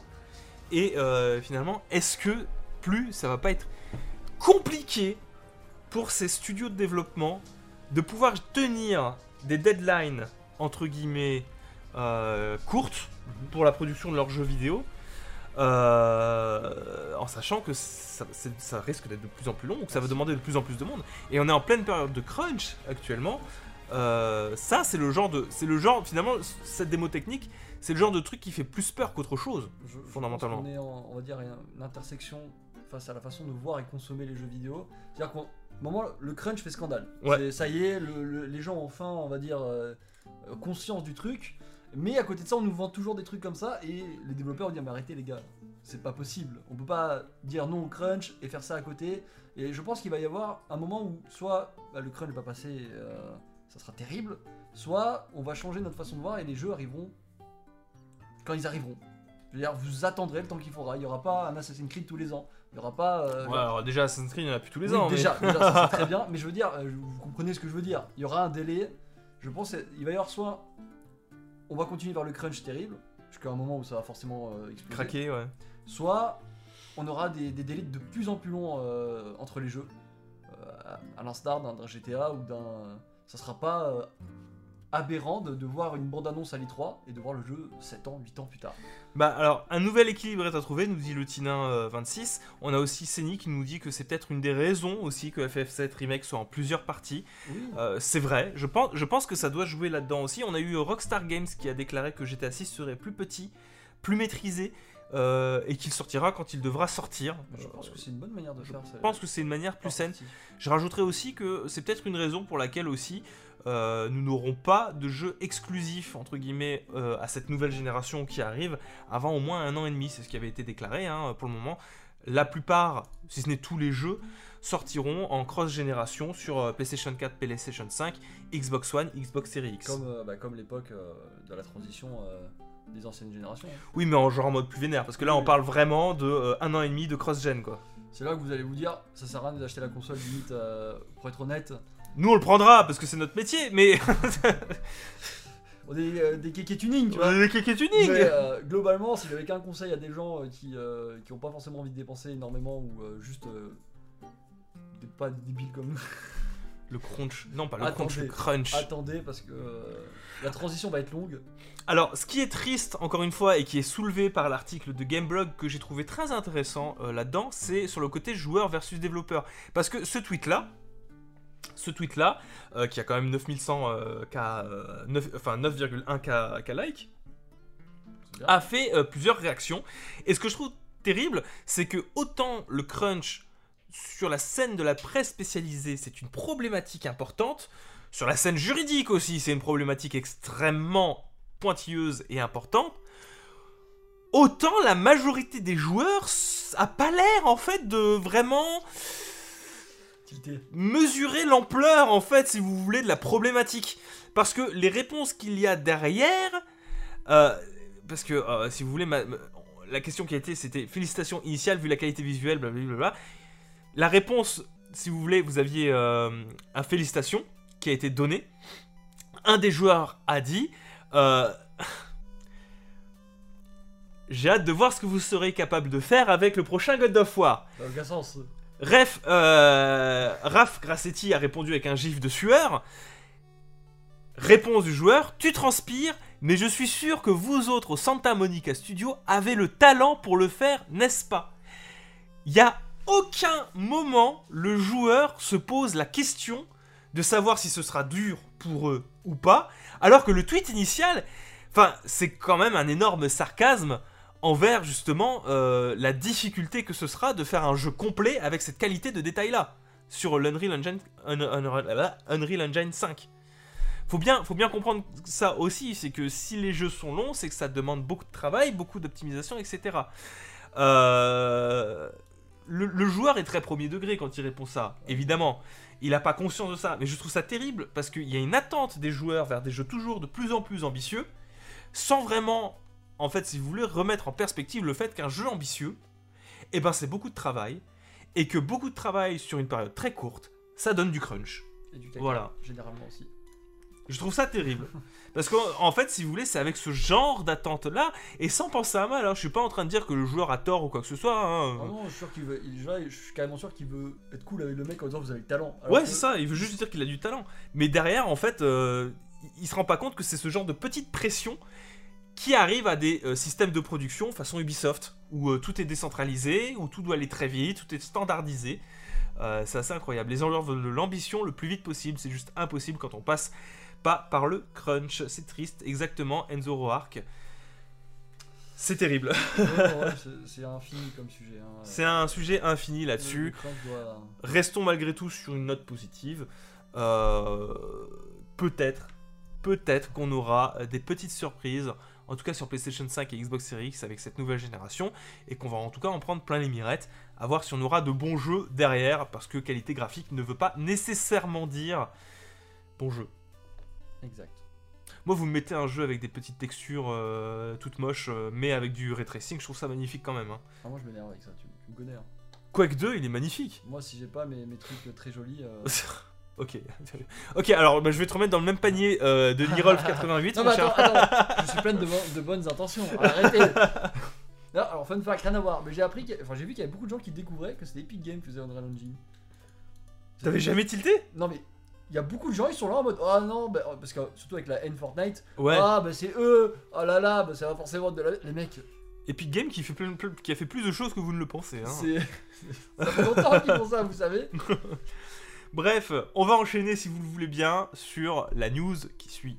S2: et euh, finalement est-ce que plus ça va pas être compliqué pour ces studios de développement de pouvoir tenir des deadlines entre guillemets courtes
S1: Mhm.
S2: pour la production de leurs jeux vidéo. Euh, en sachant que ça, risque d'être de plus en plus long, que ça va demander de plus en plus de monde. Et on est en pleine période de crunch actuellement. Euh, ça, c'est le genre de, c'est le genre finalement cette démo technique, c'est le genre de truc qui fait plus peur qu'autre chose.
S1: Je- je
S2: Fondamentalement.
S1: pense qu'on est en, on va dire, une intersection face à la façon de voir et consommer les jeux vidéo. C'est-à-dire qu'au moment, le crunch fait scandale.
S2: Ouais.
S1: Ça y est, le- le- les gens ont enfin, on va dire, euh, conscience du truc. Mais à côté de ça, on nous vend toujours des trucs comme ça et les développeurs vont dire mais arrêtez les gars, c'est pas possible. On peut pas dire non au crunch et faire ça à côté. Et je pense qu'il va y avoir un moment où soit bah, le crunch va passer, euh, ça sera terrible, soit on va changer notre façon de voir et les jeux arriveront quand ils arriveront. Je veux dire, vous attendrez le temps qu'il faudra. Il n'y aura pas un Assassin's Creed tous les ans. Il n'y aura pas. euh,
S2: Ouais, alors déjà Assassin's Creed, il y en a plus tous les
S1: oui,
S2: ans. mais-
S1: déjà, déjà, ça, c'est très bien. Mais je veux dire, euh, vous comprenez ce que je veux dire. Il y aura un délai. Je pense qu'il va y avoir soit on va continuer vers le crunch terrible, jusqu'à un moment où ça va forcément euh, exploser.
S2: Craqué, ouais.
S1: Soit on aura des, des délais de plus en plus longs euh, entre les jeux. Euh, à- à l'instar d'un GTA ou d'un. Ça sera pas aberrant de, de voir une bande-annonce à l'I3 et de voir le jeu 7 ans, 8 ans plus tard.
S2: Bah alors, un nouvel équilibre est à trouver, nous dit le Tinin 26. On a aussi Seni qui nous dit que c'est peut-être une des raisons aussi que FF7 Remake soit en plusieurs parties.
S1: Oui.
S2: Euh, c'est vrai, je pense, je pense que ça doit jouer là-dedans aussi. On a eu Rockstar Games qui a déclaré que GTA 6 serait plus petit, plus maîtrisé, euh, et qu'il sortira quand il devra sortir.
S1: je pense que c'est une bonne manière de faire ça.
S2: Je pense que c'est une manière plus saine. Je rajouterai aussi que c'est peut-être une raison pour laquelle aussi euh, nous n'aurons pas de jeu exclusif entre guillemets euh, à cette nouvelle génération qui arrive avant au moins un an et demi. C'est ce qui avait été déclaré hein, pour le moment. La plupart, si ce n'est tous les jeux, sortiront en cross-génération sur euh, PlayStation 4, PlayStation 5, Xbox One, Xbox Series X.
S1: Comme, euh, bah, comme l'époque de la transition des anciennes générations.
S2: Oui, mais en genre en mode plus vénère, parce que là on parle vraiment de euh, un an et demi de cross-gen quoi.
S1: C'est là que vous allez vous dire, ça sert à rien d'acheter la console limite, euh, pour être honnête.
S2: Nous on le prendra parce que c'est notre métier, mais
S1: On est euh, des kékés tuning, tu vois.
S2: kick est unique.
S1: Mais euh, globalement, si j'avais qu'un conseil à des gens euh, qui qui ont pas forcément envie de dépenser énormément ou juste des- pas des débiles comme nous,
S2: Le crunch, non pas le
S1: Attendez.
S2: crunch, le crunch.
S1: attendez parce que la transition va être longue.
S2: Alors, ce qui est triste, encore une fois, et qui est soulevé par l'article de Gameblog que j'ai trouvé très intéressant là-dedans, c'est sur le côté joueur versus développeur. Parce que ce tweet-là, ce tweet-là, euh, qui a quand même 9100 euh, K, euh, 9 enfin 9,1 K, K like, a fait euh, plusieurs réactions. Et ce que je trouve terrible, c'est que autant le crunch sur la scène de la presse spécialisée, c'est une problématique importante, sur la scène juridique aussi, c'est une problématique extrêmement pointilleuse et importante. Autant la majorité des joueurs a pas l'air en fait de vraiment
S1: Tilté.
S2: mesurer l'ampleur, en fait, si vous voulez, de la problématique. Parce que les réponses qu'il y a derrière, euh, parce que, euh, si vous voulez, la question qui a été, c'était félicitations initiales vu la qualité visuelle, blablabla. La réponse, si vous voulez, vous aviez euh, un félicitation qui a été donné. Un des joueurs a dit. euh, J'ai hâte de voir ce que vous serez capable de faire avec le prochain God of War.
S1: Aucun sens.
S2: Ref, euh, Raph Grassetti a répondu avec un gif de sueur. Réponse du joueur, tu transpires, mais je suis sûr que vous autres au Santa Monica Studio avez le talent pour le faire, n'est-ce pas? Il y a aucun moment le joueur se pose la question de savoir si ce sera dur pour eux ou pas, alors que le tweet initial, c'est quand même un énorme sarcasme envers justement euh, la difficulté que ce sera de faire un jeu complet avec cette qualité de détail là sur l'Unreal Engine, Un- Un- Unreal Engine 5. Faut bien, faut bien comprendre ça aussi, c'est que si les jeux sont longs, c'est que ça demande beaucoup de travail, beaucoup d'optimisation, etc. Euh, le, le joueur est très premier degré quand il répond ça, évidemment. Il n'a pas conscience de ça, mais je trouve ça terrible parce qu'il y a une attente des joueurs vers des jeux toujours de plus en plus ambitieux, sans vraiment en fait, si vous voulez remettre en perspective le fait qu'un jeu ambitieux, eh ben c'est beaucoup de travail, et que beaucoup de travail sur une période très courte, ça donne du crunch.
S1: Et du caca,
S2: Voilà.
S1: généralement aussi.
S2: Je trouve ça terrible. Parce qu'en en fait, si vous voulez, c'est avec ce genre d'attente-là, et sans penser à mal, hein, je suis pas en train de dire que le joueur a tort ou quoi que ce soit. hein.
S1: Ah non, je suis sûr qu'il veut. il- déjà, je suis carrément sûr qu'il veut être cool avec le mec en disant vous avez le talent. Alors
S2: Ouais,
S1: que-
S2: c'est ça, il veut juste dire qu'il a du talent. Mais derrière, en fait, euh, il, il se rend pas compte que c'est ce genre de petite pression qui arrive à des euh, systèmes de production façon Ubisoft, où euh, tout est décentralisé, où tout doit aller très vite, tout est standardisé. Euh, c'est assez incroyable. Les gens veulent de l'ambition le plus vite possible, c'est juste impossible quand on passe pas par le crunch. C'est triste, exactement, Enzo Roark. C'est terrible.
S1: Ouais, ouais, c'est- c'est infini comme sujet. hein.
S2: C'est un sujet infini là-dessus.
S1: doit-
S2: Restons malgré tout sur une note positive. Peut-être, peut-être qu'on aura des petites surprises, en tout cas sur PlayStation 5 et Xbox Series X avec cette nouvelle génération, et qu'on va en tout cas en prendre plein les mirettes, à voir si on aura de bons jeux derrière, parce que qualité graphique ne veut pas nécessairement dire bon jeu.
S1: Exact.
S2: Moi, vous me mettez un jeu avec des petites textures euh, toutes moches, euh, mais avec du ray tracing, je trouve ça magnifique quand même. hein.
S1: Ah, moi je m'énerve avec ça, tu, tu me connais. hein.
S2: Quake 2, il est magnifique.
S1: Moi si j'ai pas mes, mes trucs très jolis. euh,
S2: ok. Ok, alors bah, je vais te remettre dans le même panier euh, de Nirolf 88.
S1: Non, mais attends, attends, je suis plein de, bo- de bonnes intentions. Arrêtez. Non, alors fun fact, rien à voir. Mais j'ai appris, enfin j'ai vu qu'il y avait beaucoup de gens qui découvraient que c'était Epic Games qui faisait Unreal Engine.
S2: T'avais jamais tilté?
S1: Non mais il y a beaucoup de gens ils sont là en mode ah non bah, parce que surtout avec la N Fortnite
S2: Ouais.
S1: ah bah c'est eux oh là là bah ça va forcément de la... les mecs
S2: Epic Games qui, fait plein- plein- qui a fait plus de choses que vous ne le pensez. hein.
S1: c'est ça fait longtemps qu'ils font ça vous savez
S2: Bref, on va enchaîner si vous le voulez bien sur la news qui suit.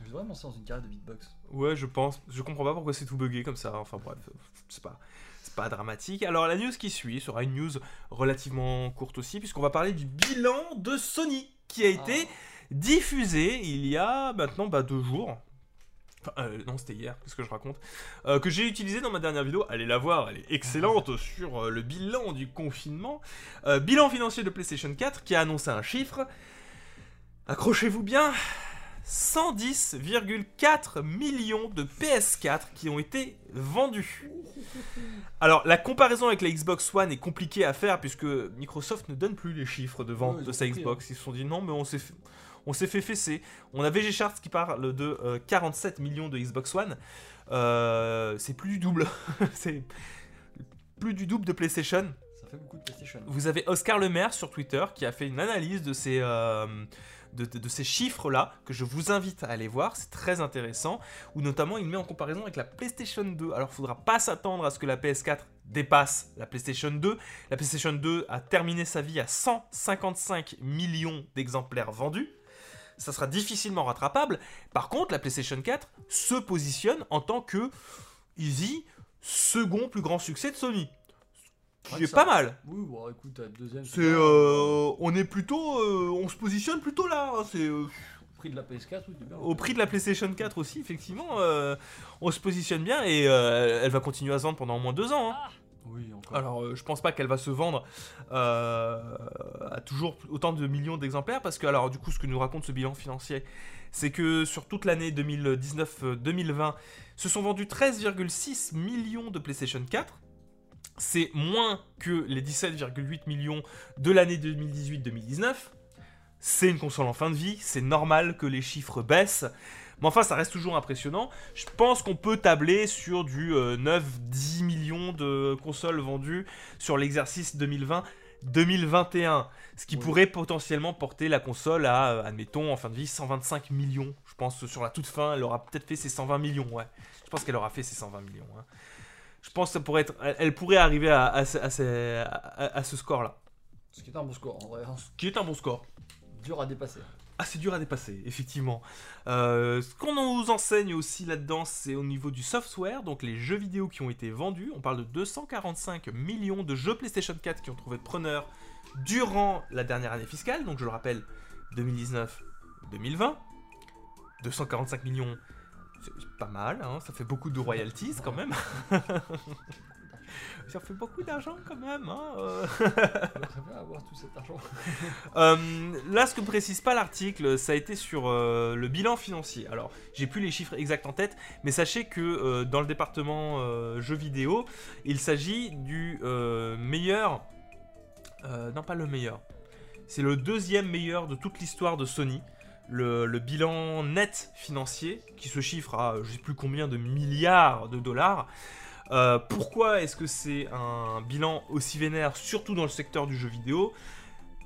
S1: je devrais dans une carrière de beatbox
S2: Ouais, je pense. Je comprends pas pourquoi c'est tout bugué comme ça. Enfin bref, c'est pas, c'est pas dramatique. Alors la news qui suit sera une news relativement courte aussi, puisqu'on va parler du bilan de Sony qui a été diffusé il y a maintenant bah, deux jours. Enfin, euh, non, c'était hier, qu'est-ce que je raconte Euh, Que j'ai utilisé dans ma dernière vidéo, allez la voir, elle est excellente sur euh, le bilan du confinement. Bilan financier de PlayStation 4 qui a annoncé un chiffre. Accrochez-vous bien, 110,4 millions de PS4 qui ont été vendus. Alors, la comparaison avec la Xbox One est compliquée à faire puisque Microsoft ne donne plus les chiffres de vente
S1: Ouais,
S2: de sa Xbox. Ils se sont dit non, mais on s'est fait, on s'est fait fesser. On a VG Charts qui parle de euh, 47 millions de Xbox One. Euh, c'est plus du double. c'est plus du double de PlayStation.
S1: ça fait beaucoup de PlayStation
S2: Vous avez Oscar Lemaire sur Twitter qui a fait une analyse de ces, euh, de, de- de ces chiffres-là, que je vous invite à aller voir, c'est très intéressant, où notamment il met en comparaison avec la PlayStation 2. Alors il faudra pas s'attendre à ce que la PS4 dépasse la PlayStation 2. La PlayStation 2 a terminé sa vie à 155 millions d'exemplaires vendus. Ça sera difficilement rattrapable. Par contre, la PlayStation 4 se positionne en tant que Easy, second plus grand succès de Sony.
S1: Ouais,
S2: Qui est
S1: ça-
S2: pas mal.
S1: oui bon écoute deuxième
S2: C'est, euh, on est plutôt, euh, on se positionne plutôt là. hein, c'est euh,
S1: Au prix de la PS4 oui, c'est bien.
S2: au prix de la PlayStation 4 aussi, effectivement, euh, on se positionne bien et elle va continuer à se vendre pendant au moins deux ans. hein. Alors, euh, je pense pas qu'elle va se vendre euh, à toujours autant de millions d'exemplaires parce que, alors, du coup, ce que nous raconte ce bilan financier, c'est que sur toute l'année 2019-2020, se sont vendus 13,6 millions de PlayStation 4. C'est moins que les 17,8 millions de l'année 2018-2019. C'est une console en fin de vie, c'est normal que les chiffres baissent. Mais enfin, ça reste toujours impressionnant. Je pense qu'on peut tabler sur du euh, 9-10 millions de consoles vendues sur l'exercice 2020-2021. Ce qui pourrait potentiellement porter la console à, euh, admettons, en fin de vie, 125 millions. Je pense que sur la toute fin, elle aura peut-être fait ses 120 millions, ouais. Je pense qu'elle aura fait ses 120 millions. hein. Je pense que ça pourrait être, elle, pourrait arriver à, à ce- à ce- à- à ce score-là.
S1: ce qui est un bon score en vrai hein.
S2: Qui est un bon score.
S1: dur à dépasser
S2: Ah, c'est dur à dépasser, effectivement. Euh, ce qu'on nous enseigne aussi là-dedans, c'est au niveau du software, donc les jeux vidéo qui ont été vendus. On parle de 245 millions de jeux PlayStation 4 qui ont trouvé preneur durant la dernière année fiscale, donc je le rappelle, 2019-2020. 245 millions, c'est pas mal, hein, ça fait beaucoup de royalties quand même. ça fait beaucoup d'argent quand même. Hein, euh.
S1: Bien avoir tout cet argent
S2: Euh, là, ce que précise pas l'article, ça a été sur euh, le bilan financier. Alors, j'ai plus les chiffres exacts en tête, mais sachez que dans le département jeux vidéo, il s'agit du meilleur. non, pas le meilleur. C'est le deuxième meilleur de toute l'histoire de Sony. Le, le bilan net financier, qui se chiffre à je sais plus combien de milliards de dollars. Euh, pourquoi est-ce que c'est un bilan aussi vénère, surtout dans le secteur du jeu vidéo?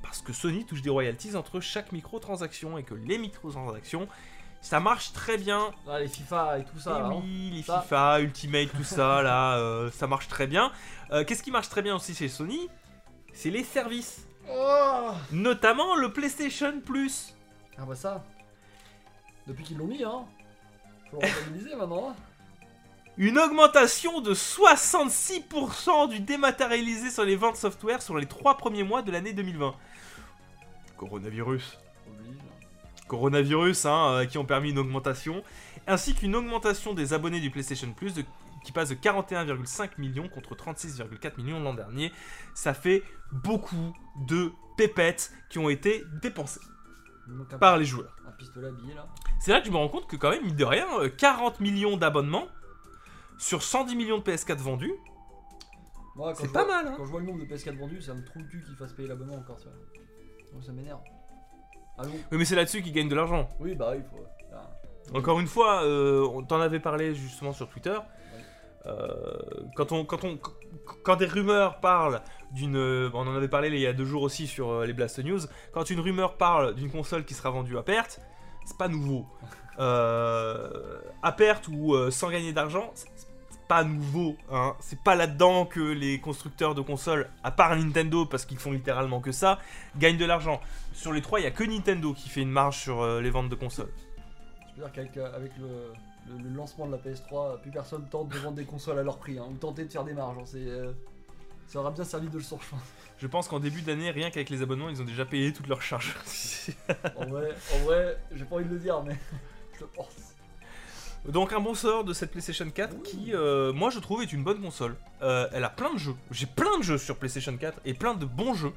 S2: Parce que Sony touche des royalties entre chaque microtransaction et que les microtransactions, ça marche très bien.
S1: Ah, les FIFA et tout ça.
S2: Eh
S1: là, hein.
S2: oui, les
S1: Ça.
S2: FIFA, Ultimate, tout ça, là, euh, ça marche très bien. Euh, Qu'est-ce qui marche très bien aussi chez Sony? C'est les services.
S1: Oh
S2: Notamment le PlayStation Plus.
S1: ah bah ça. Depuis qu'ils l'ont mis, hein. Faut le rentabiliser maintenant.
S2: Une augmentation de 66% du dématérialisé sur les ventes software sur les trois premiers mois de l'année 2020. Coronavirus.
S1: Oblige.
S2: Coronavirus, hein, euh, qui ont permis une augmentation, ainsi qu'une augmentation des abonnés du PlayStation Plus de- qui passe de 41,5 millions contre 36,4 millions l'an dernier. Ça fait beaucoup de pépettes qui ont été dépensées par les joueurs.
S1: un pistolet habillé là.
S2: C'est là que je me rends compte que quand même, mine de rien, euh, 40 millions d'abonnements sur 110 millions de PS4 vendus,
S1: Moi, quand
S2: c'est
S1: je
S2: pas
S1: vois-
S2: mal. Hein.
S1: Quand je vois le nombre de PS4 vendus, ça me trouve le cul qu'ils fassent payer l'abonnement encore, tu vois. Donc ça m'énerve. Allons.
S2: Oui, mais c'est là-dessus qu'ils gagnent de l'argent.
S1: Oui, bah il faut. ah.
S2: Encore une fois, euh, on t'en avait parlé justement sur Twitter. Euh, quand, on, quand, on, quand des rumeurs parlent d'une. euh, On en avait parlé il y a deux jours aussi sur euh, les Blast News. Quand une rumeur parle d'une console qui sera vendue à perte, c'est pas nouveau. Euh, à perte ou euh, sans gagner d'argent, c'est pas nouveau. Hein. C'est pas là-dedans que les constructeurs de consoles, à part Nintendo, parce qu'ils font littéralement que ça, gagnent de l'argent. Sur les trois, il y a que Nintendo qui fait une marge sur euh, les ventes de consoles.
S1: Je veux dire qu'avec euh, avec le, le- le lancement de la PS3, plus personne tente de vendre des consoles à leur prix, hein, ou tenter de faire des marges. hein, c'est, euh, ça aura bien servi de je pense.
S2: Je pense qu'en début d'année, rien qu'avec les abonnements, ils ont déjà payé toutes leurs charges.
S1: En vrai, en vrai, j'ai pas envie de le dire, mais je le pense.
S2: Donc un bon sort de cette PlayStation 4 qui, euh, moi je trouve, est une bonne console. Euh, elle a plein de jeux. J'ai plein de jeux sur PlayStation 4 et plein de bons jeux.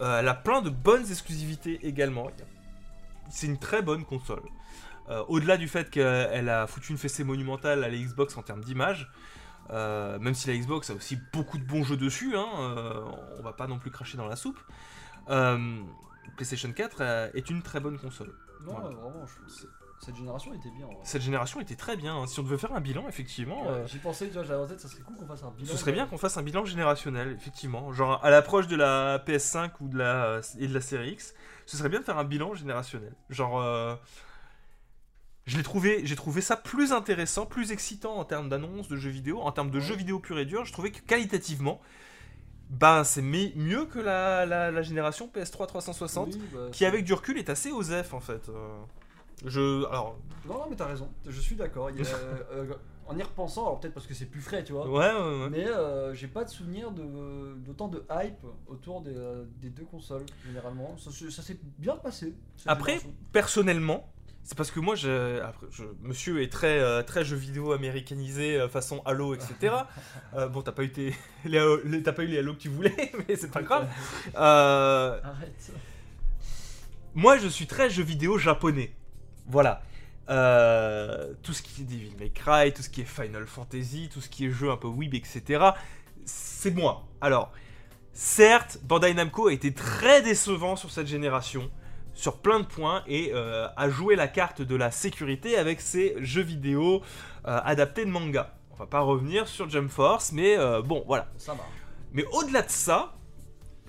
S2: Euh, elle a plein de bonnes exclusivités également. C'est une très bonne console. Au-delà du fait qu'elle a foutu une fessée monumentale à la Xbox en termes d'image, même si la Xbox a aussi beaucoup de bons jeux dessus, hein, on va pas non plus cracher dans la soupe. PlayStation 4 euh, est une très bonne console.
S1: Non,
S2: Voilà.
S1: vraiment, je- c'est- cette génération était bien. en vrai.
S2: Cette génération était très bien. hein. Si on devait faire un bilan, effectivement,
S1: Ouais,
S2: euh,
S1: J'y pensais, tu vois, j'avais en tête, ça serait cool qu'on fasse un bilan.
S2: ce serait bien qu'on fasse un bilan générationnel, effectivement. Genre à l'approche de la PS5 ou de la, et de la série X, ce serait bien de faire un bilan générationnel. Genre. euh, je l'ai trouvé, j'ai trouvé ça plus intéressant, plus excitant en termes d'annonces de jeux vidéo, en termes de
S1: Ouais.
S2: jeux vidéo pur et dur. Je trouvais que qualitativement, bah c'est mi- mieux que la, la- la génération PS3 360,
S1: Oui, bah,
S2: qui avec du recul est assez osef en fait. Euh, je, alors,
S1: Non, non, mais t'as raison, je suis d'accord. Il y a, euh, en y repensant, alors peut-être parce que c'est plus frais, tu vois.
S2: ouais, ouais, ouais.
S1: Mais euh, j'ai pas de souvenir d'autant de, hype autour des, euh, des deux consoles, généralement. Ça, se- ça s'est bien passé.
S2: Après, personnellement, c'est parce que moi, je, après, je- monsieur est très, euh, très jeu vidéo américanisé, euh, façon Halo, etc. Euh, bon, t'as pas, eu tes- les, pas eu les Halo que tu voulais, mais c'est pas grave.
S1: Arrête.
S2: moi, je suis très jeu vidéo japonais. Voilà. Euh, tout ce qui est Devil May Cry, tout ce qui est Final Fantasy, tout ce qui est jeu un peu weeb, etc. C'est moi. Alors, certes, Bandai Namco a été très décevant sur cette génération, sur plein de points, et euh, a joué la carte de la sécurité avec ses jeux vidéo euh, adaptés de manga. On va pas revenir sur Jump Force, mais bon, voilà.
S1: Ça marche.
S2: Mais au-delà de ça,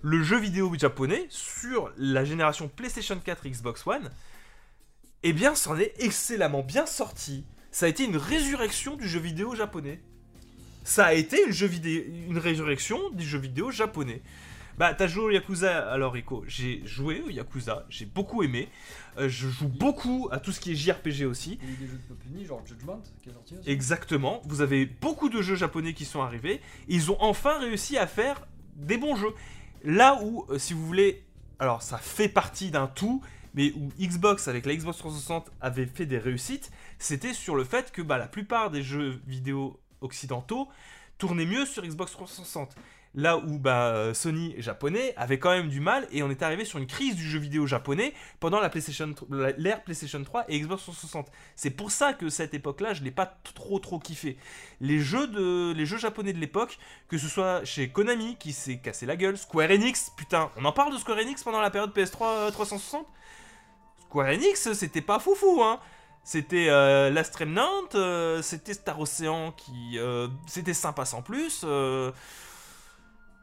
S2: le jeu vidéo japonais sur la génération PlayStation 4 et Xbox One, eh bien, s'en est excellemment bien sorti. Ça a été une résurrection du jeu vidéo japonais. Ça a été une, jeu vidéo, une résurrection du jeu vidéo japonais. Bah, t'as joué au Yakuza alors, Rico J'ai joué au Yakuza, j'ai beaucoup aimé. Euh, je joue beaucoup à tout ce qui est JRPG aussi.
S1: Il y a eu des jeux de genre Judgment, qui est sorti aussi.
S2: Exactement. Vous avez beaucoup de jeux japonais qui sont arrivés. Ils ont enfin réussi à faire des bons jeux. Là où, euh, si vous voulez, alors ça fait partie d'un tout, mais où Xbox avec la Xbox 360 avait fait des réussites, c'était sur le fait que bah, la plupart des jeux vidéo occidentaux tournaient mieux sur Xbox 360. Là où bah, Sony japonais avait quand même du mal et on est arrivé sur une crise du jeu vidéo japonais pendant la PlayStation, la- l'ère PlayStation 3 et Xbox 360. C'est pour ça que cette époque-là, je l'ai pas trop trop kiffé. Les jeux de les jeux japonais de l'époque, que ce soit chez Konami qui s'est cassé la gueule, Square Enix, putain, on en parle de Square Enix pendant la période PS3 euh, 360 Square Enix, c'était pas foufou hein. c'était euh, Last Remnant, euh, c'était Star Ocean qui. euh, c'était sympa sans plus. euh.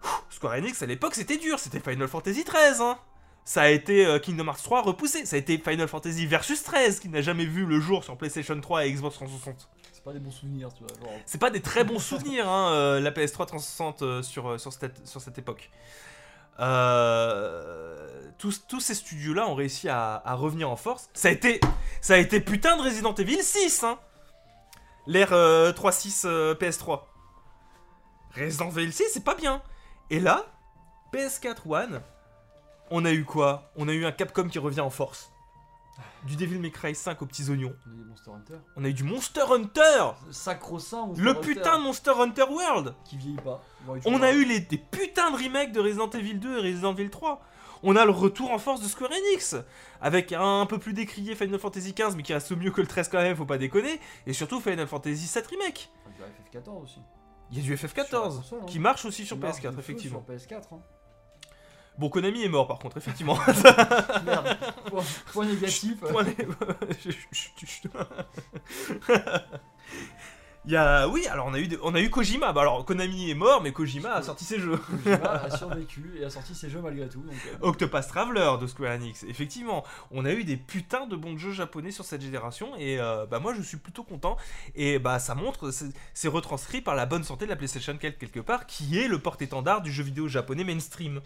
S2: Pff, Square Enix à l'époque c'était dur, c'était Final Fantasy XIII. Hein. Ça a été Kingdom Hearts 3 repoussé, ça a été Final Fantasy Versus 13 qui n'a jamais vu le jour sur PlayStation 3 et Xbox 360.
S1: C'est pas des bons souvenirs, tu vois. Genre,
S2: C'est pas des très bons souvenirs, hein, la PS3 360 euh, sur, sur, cette, sur cette époque. Euh, tous, ces studios-là ont réussi à, à revenir en force. Ça a été, ça a été putain de Resident Evil 6, hein L'ère euh, 3.6 euh, PS3. Resident Evil 6, c'est pas bien. Et là, PS4 One, on a eu quoi? On a eu un Capcom qui revient en force. Du Devil May Cry 5 aux petits oignons.
S1: on a des Monster Hunter.
S2: On a eu du Monster Hunter
S1: Sacro-saint Monster
S2: Le
S1: Hunter,
S2: putain de Monster Hunter World
S1: Qui vieillit pas.
S2: On a eu les, des putains de remakes de Resident Evil 2 et Resident Evil 3. On a le retour en force de Square Enix, avec un, un peu plus décrié Final Fantasy XV, mais qui reste mieux que le 13 quand même, faut pas déconner. Et surtout Final Fantasy 7 Remake.
S1: Enfin, du FF14 aussi.
S2: Il y a du
S1: Sur la
S2: FF14,
S1: console, hein.
S2: qui marche aussi sur
S1: Qui marche de
S2: PS4,
S1: feu
S2: effectivement.
S1: Sur PS4. Hein.
S2: Bon, Konami est mort par contre, effectivement.
S1: Merde. point, point négatif.
S2: Point Il y a... Oui, alors on a eu, des- on a eu Kojima. Bah alors Konami est mort, mais Kojima a sorti ses jeux.
S1: Kojima a survécu et a sorti ses jeux malgré tout. Donc, euh,
S2: Octopath Traveler de Square Enix, effectivement, on a eu des putains de bons jeux japonais sur cette génération et euh, bah moi je suis plutôt content et bah ça montre, c'est- c'est retranscrit par la bonne santé de la PlayStation 4 quelque part, qui est le porte-étendard du jeu vidéo japonais mainstream.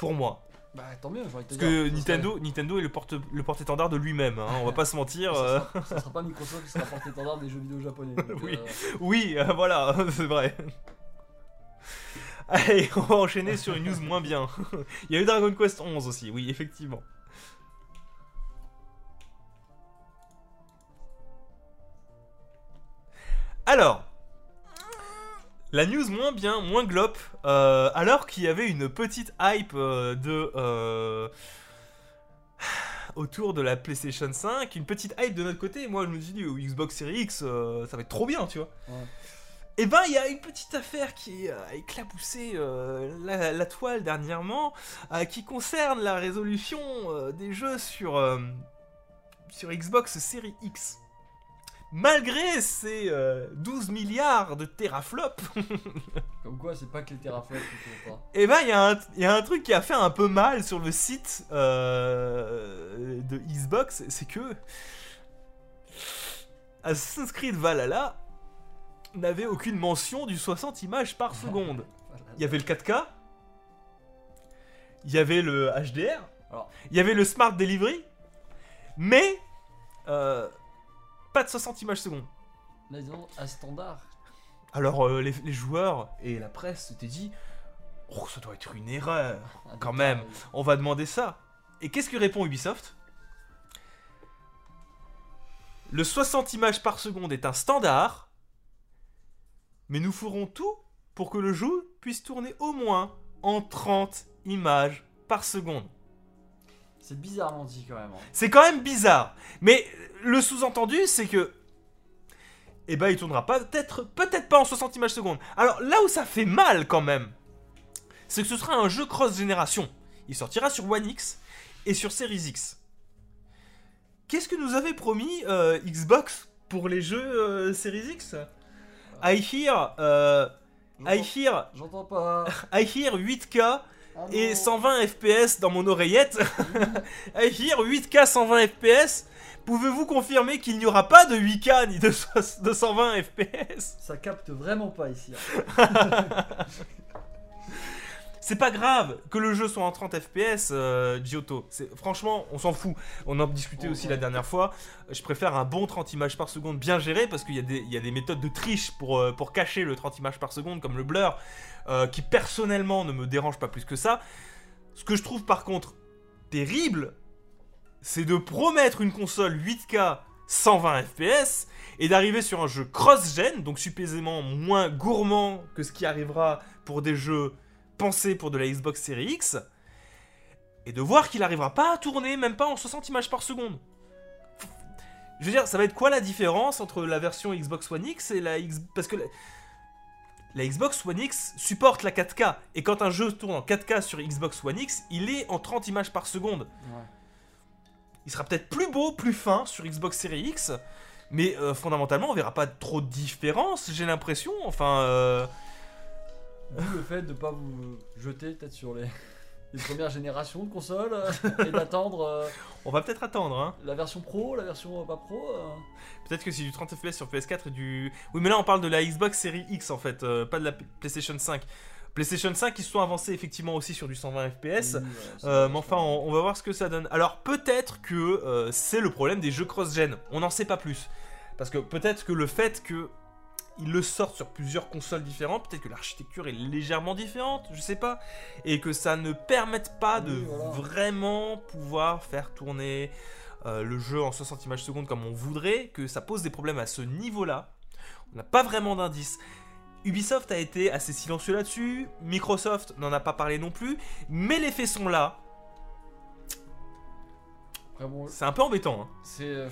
S2: Pour moi.
S1: bah tant mieux,
S2: Parce que.
S1: Ça
S2: Nintendo, Nintendo est le porte le porte-étendard de lui-même, hein, on va pas se mentir.
S1: serait-
S2: euh.
S1: Ça, sera, ça sera pas Microsoft qui sera porte-étendard des jeux vidéo japonais. donc,
S2: Oui.
S1: euh,
S2: Oui, euh, voilà, c'est vrai. Allez, on va enchaîner sur une news moins bien. Il y a eu Dragon Quest 11 aussi, oui, effectivement. Alors, la news moins bien, moins glop, euh, alors qu'il y avait une petite hype euh, de... euh, autour de la PlayStation 5, une petite hype de notre côté. Moi, je me suis dit, Xbox Series X, ça va être trop bien, tu vois.
S1: Ouais.
S2: Et ben, il y a une petite affaire qui a éclaboussé euh, la, la toile dernièrement, qui concerne la résolution des jeux sur, sur Xbox Series X. Malgré ces euh, 12 milliards de teraflops,
S1: Comme quoi, c'est pas que les teraflops qui comptent. hein.
S2: et ben il y, a un- il y a un truc qui a fait un peu mal sur le site euh, de Xbox, c'est que Assassin's Creed Valhalla n'avait aucune mention du 60 images par seconde. Il y avait le 4K, il y avait le HDR, il y avait le Smart Delivery, mais euh, pas de 60 images secondes.
S1: Là, disons, à standard.
S2: Alors euh, les, les joueurs et la presse s'étaient dit Oh, ça doit être une erreur. Quand même. On va demander ça. Et qu'est-ce que répond Ubisoft? Le 60 images par seconde est un standard, mais nous ferons tout pour que le jeu puisse tourner au moins en 30 images par seconde.
S1: C'est bizarrement dit quand même. hein.
S2: C'est quand même bizarre. Mais le sous-entendu, c'est que. Eh ben, il tournera pas, peut-être peut-être pas en 60 images secondes. Alors là où ça fait mal quand même, c'est que ce sera un jeu cross-génération. Il sortira sur One X et sur Series X. Qu'est-ce que nous avait promis euh, Xbox pour les jeux euh, Series X? I hear, euh, I hear,
S1: J'entends pas.
S2: I hear 8K
S1: Ah
S2: et
S1: non.
S2: 120 FPS dans mon oreillette. I hear 8K 120 FPS. Pouvez-vous confirmer qu'il n'y aura pas de 8K ni de 120 FPS
S1: Ça capte vraiment pas ici. hein.
S2: C'est pas grave que le jeu soit en 30 FPS, euh, Giotto. Franchement, on s'en fout. On en discutait
S1: Oh,
S2: aussi la dernière fois. Je préfère un bon 30 images par seconde bien géré parce qu'il y, a des- il y a des méthodes de triche pour, euh, pour cacher le 30 images par seconde, comme le blur, euh, qui personnellement ne me dérange pas plus que ça. Ce que je trouve par contre terrible, c'est de promettre une console 8K 120 FPS et d'arriver sur un jeu cross-gen, donc supposément moins gourmand que ce qui arrivera pour des jeux pensés pour de la Xbox Series X, et de voir qu'il n'arrivera pas à tourner, même pas en 60 images par seconde. Je veux dire, ça va être quoi la différence entre la version Xbox One X et la X... Parce que la... la Xbox One X supporte la 4K, et quand un jeu tourne en 4K sur Xbox One X, il est en 30 images par seconde.
S1: Ouais.
S2: Il sera peut-être plus beau, plus fin sur Xbox Series X. Mais euh, fondamentalement, on verra pas trop de différence, j'ai l'impression. Enfin, euh,
S1: D'où le fait de pas vous jeter peut-être sur les, les premières générations de consoles euh, et d'attendre euh,
S2: on va peut-être attendre. Hein.
S1: la version pro, la version euh, pas pro. euh.
S2: Peut-être que c'est du 30 FPS sur PS4 et du. Oui, mais là on parle de la Xbox Series X en fait, euh, pas de la P- PlayStation 5. PlayStation 5, ils se sont avancés effectivement aussi sur du 120 FPS.
S1: Oui, voilà, c'est
S2: Euh, mais enfin, on, on va voir ce que ça donne. Alors peut-être que euh, c'est le problème des jeux cross-gen. On n'en sait pas plus. Parce que peut-être que le fait que ils le sortent sur plusieurs consoles différentes, peut-être que l'architecture est légèrement différente, je sais pas, et que ça ne permette pas de
S1: Oui, voilà.
S2: vraiment pouvoir faire tourner euh, le jeu en 60 images secondes comme on voudrait, que ça pose des problèmes à ce niveau-là. On n'a pas vraiment d'indice. Ubisoft a été assez silencieux là-dessus, Microsoft n'en a pas parlé non plus, mais les faits sont là.
S1: Bon,
S2: C'est un peu embêtant. hein.
S1: c'est, euh,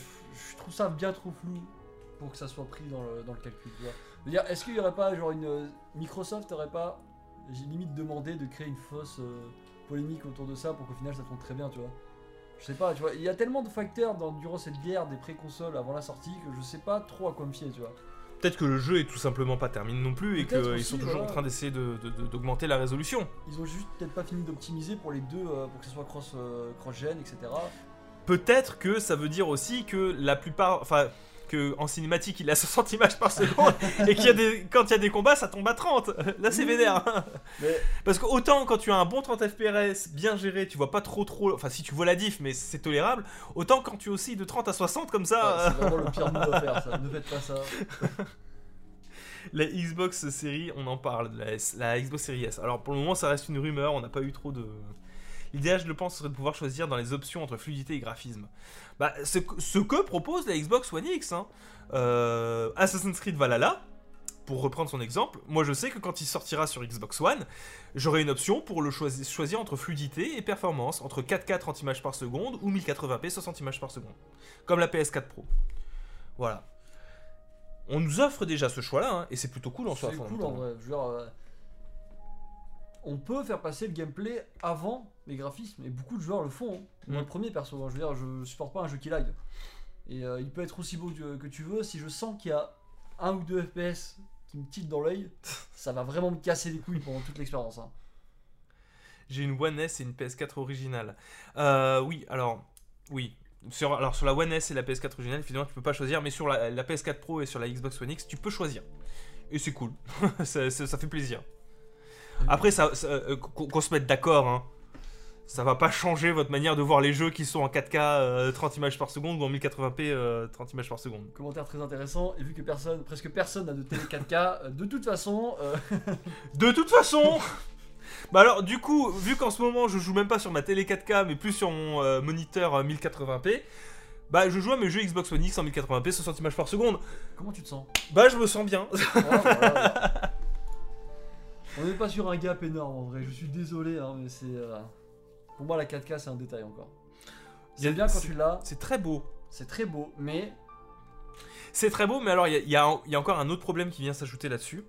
S1: je trouve ça bien trop flou pour que ça soit pris dans le, dans le calcul. est-ce qu'il y aurait pas genre une euh, Microsoft aurait pas j'ai limite demandé de créer une fausse euh, polémique autour de ça pour qu'au final ça tourne très bien, tu vois. Je sais pas, tu vois, il y a tellement de facteurs dans, durant cette guerre des pré-consoles avant la sortie que je sais pas trop à quoi me fier, tu vois.
S2: Peut-être que le jeu est tout simplement pas terminé non plus et qu'ils sont toujours
S1: voilà.
S2: en train d'essayer de- de- de- d'augmenter la résolution.
S1: Ils ont juste peut-être pas fini d'optimiser pour les deux, euh, pour que ce soit cross, euh, cross-gen, etc.
S2: Peut-être que ça veut dire aussi que la plupart. Enfin. Que en cinématique il a 60 images par seconde et qu'il y a des quand il y a des combats ça tombe à 30 là c'est vénère
S1: Mais
S2: parce que autant quand tu as un bon 30 fps bien géré tu vois pas trop trop enfin si tu vois la diff mais c'est tolérable autant quand tu oscilles de 30 à 60 comme ça
S1: c'est vraiment le pire move à faire, ça. Ne faites pas ça.
S2: La Xbox série, on en parle, la, S- la Xbox série S. Alors pour le moment, ça reste une rumeur, on n'a pas eu trop de. L'idéal, je le pense, serait de pouvoir choisir dans les options entre fluidité et graphisme. Bah, ce, que- ce que propose la Xbox One X. hein. Euh, Assassin's Creed Valhalla, pour reprendre son exemple, moi je sais que quand il sortira sur Xbox One, j'aurai une option pour le choisir, choisir entre fluidité et performance, entre 4K 30 images par seconde ou 1080p 60 images par seconde. Comme la PS4 Pro. Voilà. On nous offre déjà ce choix-là, hein, et c'est plutôt cool en soi.
S1: C'est cool en vrai. Je veux dire, euh, on peut faire passer le gameplay avant les graphismes et beaucoup de joueurs le font. hein. Moi,
S2: Mm.
S1: le premier perso, hein, je veux dire, je supporte pas un jeu qui lag. Et euh, il peut être aussi beau que, tu veux. Si je sens qu'il y a un ou deux FPS qui me tilt dans l'œil, ça va vraiment me casser les couilles pendant toute l'expérience. hein.
S2: J'ai une One S et une PS4 originale. Euh, oui, alors, oui. Sur, alors sur la One S et la PS4 originale, évidemment, tu peux pas choisir, mais sur la, la PS4 Pro et sur la Xbox One X, tu peux choisir. Et c'est cool. ça, ça- ça fait plaisir. Après, ça, ça, euh, qu'on se mette d'accord, hein. Ça va pas changer votre manière de voir les jeux qui sont en 4K euh, 30 images par seconde ou en 1080p euh, 30 images par seconde.
S1: Commentaire très intéressant. Et vu que personne, presque personne n'a de télé 4K, euh, de toute façon, euh,
S2: De toute façon Bah alors du coup, vu qu'en ce moment je joue même pas sur ma télé 4K mais plus sur mon euh, moniteur euh, 1080p, bah je joue à mes jeux Xbox One X en 1080p 60 images par seconde.
S1: comment tu te sens?
S2: Bah je me sens bien.
S1: Ah, voilà. Pas sur un gap énorme en vrai, je suis désolé, hein, mais c'est. euh, Pour moi, la 4K, c'est un détail encore. C'est bien quand tu l'as,
S2: C'est très beau.
S1: c'est très beau, mais.
S2: C'est très beau mais alors il y a- y, y encore un autre problème qui vient s'ajouter là-dessus.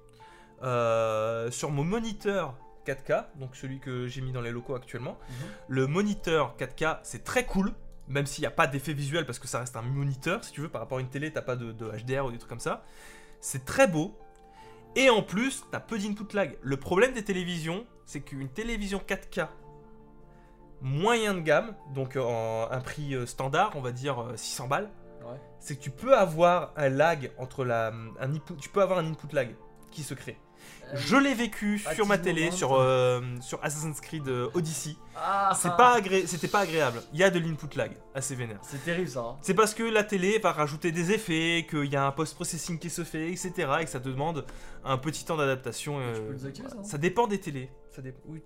S2: Euh, sur mon moniteur 4K, donc celui que j'ai mis dans les locaux actuellement,
S1: Mhm.
S2: le moniteur 4K c'est très cool. Même s'il n'y a pas d'effet visuel parce que ça reste un moniteur, si tu veux, par rapport à une télé, t'as pas de, de HDR ou des trucs comme ça. C'est très beau. Et en plus, t'as peu d'input lag. Le problème des télévisions, c'est qu'une télévision 4K moyen de gamme, donc euh, en un prix euh, standard, on va dire euh, 600 balles,
S1: Ouais.
S2: c'est que tu peux avoir un lag entre la, un input, tu peux avoir un input lag qui se crée.
S1: Euh,
S2: Je l'ai vécu sur ma télé, sur, euh, sur Assassin's Creed euh, Odyssey.
S1: Ah,
S2: C'est pas agré- c'était pas agréable. Il y a de l'input lag assez vénère.
S1: C'est terrible ça. hein.
S2: C'est parce que la télé va rajouter des effets, qu'il y a un post-processing qui se fait, etc. et que ça te demande un petit temps d'adaptation. euh,
S1: Tu peux le désactiver, ça, non
S2: Ça dépend des télés. Ça dép- oui.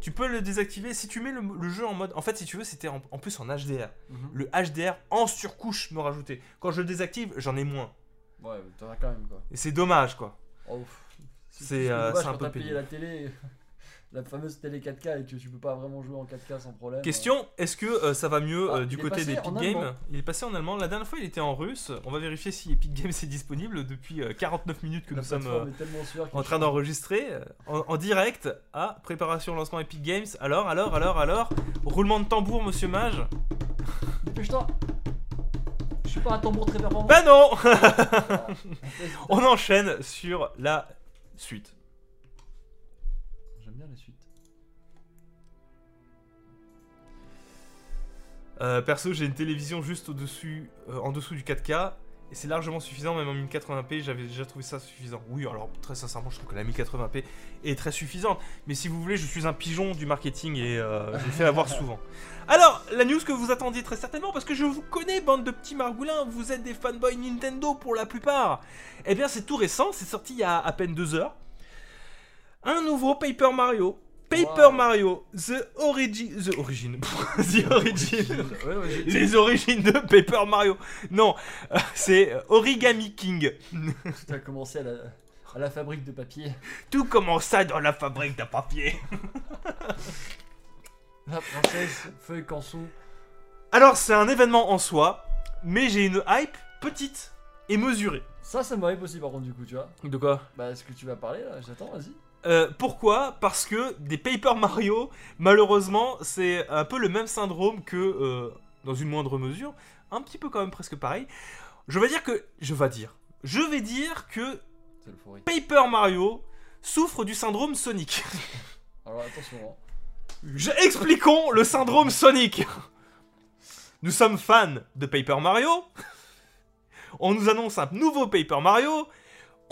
S2: Tu peux le désactiver si tu mets le, le jeu en mode. En fait, si tu veux, c'était en, en plus en HDR.
S1: Mhm.
S2: Le HDR en surcouche me rajoutait. Quand je le désactive, j'en ai moins.
S1: Ouais, mais t'en as quand même quoi.
S2: Et c'est dommage, quoi.
S1: Oh.
S2: C'est, euh, un peu
S1: payé la télé, la fameuse télé 4K et que tu peux pas vraiment jouer en 4K sans problème.
S2: Question est-ce que euh, ça va mieux
S1: Ah,
S2: euh, du côté d'Epic Games. Il est passé en allemand. La dernière fois, il était en russe. On va vérifier si Epic Games est disponible depuis euh, 49 minutes que
S1: La
S2: nous sommes. en train d'enregistrer en, en direct à préparation lancement Epic Games. Alors, alors, alors, alors, roulement de tambour, monsieur Mage.
S1: Dépêche-toi Je suis pas un tambour très performant.
S2: Bah non
S1: Ah.
S2: On enchaîne sur la suite.
S1: J'aime bien la suite.
S2: Euh, perso, j'ai une télévision juste au-dessus, euh, en dessous du 4K. Et c'est largement suffisant, même en 1080p, j'avais déjà trouvé ça suffisant. Oui, alors très sincèrement, je trouve que la 1080p est très suffisante. Mais si vous voulez, je suis un pigeon du marketing et euh, je le fais avoir souvent. Alors, la news que vous attendiez très certainement, parce que je vous connais, bande de petits margoulins, vous êtes des fanboys Nintendo pour la plupart. Eh bien, c'est tout récent, c'est sorti il y a à peine deux heures. Un nouveau Paper Mario. Paper
S1: Wow.
S2: Mario, The Origin. The Origin. The Origin.
S1: Ouais, ouais, j'ai-
S2: Les origines de Paper Mario. Non, euh, c'est Origami King.
S1: Tu as commencé à la, à la fabrique de papier.
S2: Tout commença dans la fabrique de papier.
S1: La princesse, feuille canson.
S2: Alors, c'est un événement en soi, mais j'ai une hype petite et mesurée.
S1: Ça, ça m'arrive aussi par contre, du coup, tu vois.
S2: De quoi?
S1: Bah, ce que tu vas parler là, j'attends, vas-y.
S2: Euh, pourquoi? Parce que des Paper Mario, malheureusement, c'est un peu le même syndrome que, euh, dans une moindre mesure, un petit peu quand même presque pareil. Je vais dire que, je vais dire, je vais dire que. Paper Mario souffre du syndrome Sonic.
S1: Alors attention, hein.
S2: Je- Expliquons le syndrome Sonic. Nous sommes fans de Paper Mario. On nous annonce un nouveau Paper Mario.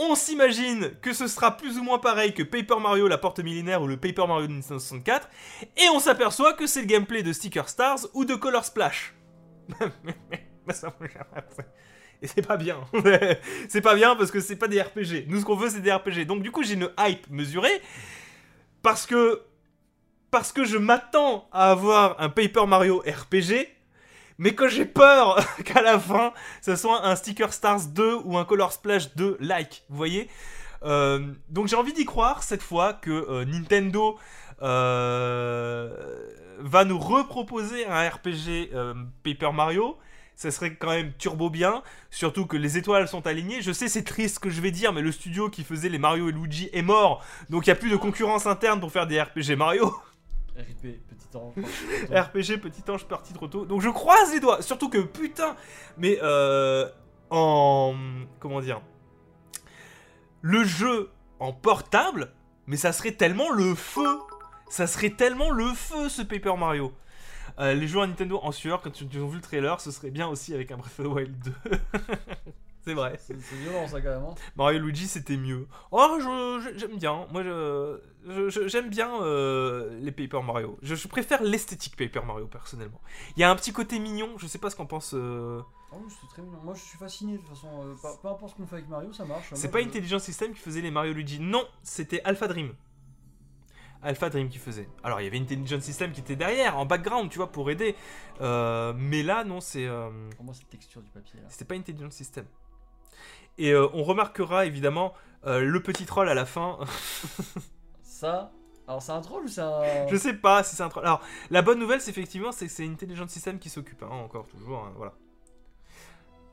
S2: On s'imagine que ce sera plus ou moins pareil que Paper Mario la porte millénaire ou le Paper Mario de Nintendo 64. Et on s'aperçoit que c'est le gameplay de Sticker Stars ou de Color Splash. Me- Et c'est pas bien. c'est pas bien parce que c'est pas des RPG. Nous, ce qu'on veut, c'est des RPG. Donc, du coup, j'ai une hype mesurée. Parce que parce que je m'attends à avoir un Paper Mario RPG, mais que j'ai peur qu'à la fin, ce soit un Sticker Stars 2 ou un Color Splash 2 like, vous voyez Euh, Donc j'ai envie d'y croire cette fois que euh, Nintendo euh, va nous reproposer un RPG Paper Mario. Ça serait quand même turbo bien, surtout que les étoiles sont alignées. Je sais, c'est triste ce que je vais dire, mais le studio qui faisait les Mario et Luigi est mort, donc il n'y a plus de concurrence interne pour faire des RPG Mario.
S1: RIP, petit ange.
S2: RPG Petit Ange parti trop tôt. Donc je croise les doigts. Surtout que putain, mais euh, en comment dire, le jeu en portable, mais ça serait tellement le feu. Ça serait tellement le feu ce Paper Mario. Euh, les joueurs Nintendo en sueur, quand ils ont vu le trailer, ce serait bien aussi avec un Breath of the Wild 2. C'est vrai.
S1: C'est violent ça quand même. Hein.
S2: Mario et Luigi c'était mieux. Oh, j'aime bien. Moi, je, je- je- j'aime bien euh, les Paper Mario. Je, préfère l'esthétique Paper Mario personnellement. Il y a un petit côté mignon. Je sais pas ce qu'en pense. euh,
S1: Oh, c'est très mignon. Moi je suis fasciné de toute façon. euh, peu, peu importe ce qu'on fait avec Mario, ça marche.
S2: C'est pas Intelligent System qui faisait les Mario Luigi. Non, c'était Alpha Dream. Alpha Dream qui faisait. Alors il y avait Intelligent System qui était derrière, en background, tu vois, pour aider. Euh, mais là, non, c'est. euh,
S1: Pour moi, cette texture du papier là.
S2: C'était pas Intelligent System. Et euh, on remarquera évidemment euh, le petit troll à la fin.
S1: Ça. Alors c'est un troll ou c'est un.
S2: Je sais pas si c'est un troll. Alors, la bonne nouvelle, c'est effectivement, c'est que c'est Intelligent System qui s'occupe, hein, encore, toujours, hein, voilà.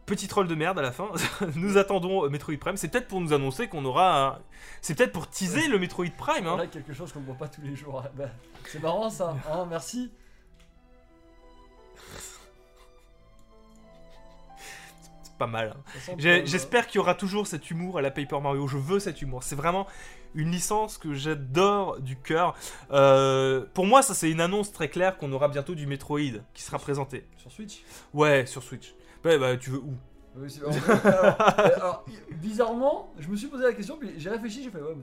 S2: Petit troll de merde à la fin. nous attendons euh, Metroid Prime. C'est peut-être pour nous annoncer qu'on aura. un- C'est peut-être pour teaser le Metroid Prime. Hein.
S1: Voilà quelque chose qu'on ne voit pas tous les jours. Bah, c'est marrant ça. Hein, merci.
S2: Pas mal. hein. J'espère qu'il y aura toujours cet humour à la Paper Mario. Je veux cet humour. C'est vraiment une licence que j'adore du cœur. Euh, pour moi, ça c'est une annonce très claire qu'on aura bientôt du Metroid qui sera présenté.
S1: Sur Switch?
S2: Ouais, sur Switch. Bah, bah, tu veux où?
S1: Oui, alors, alors, bizarrement, je me suis posé la question, puis j'ai réfléchi, j'ai fait ouais,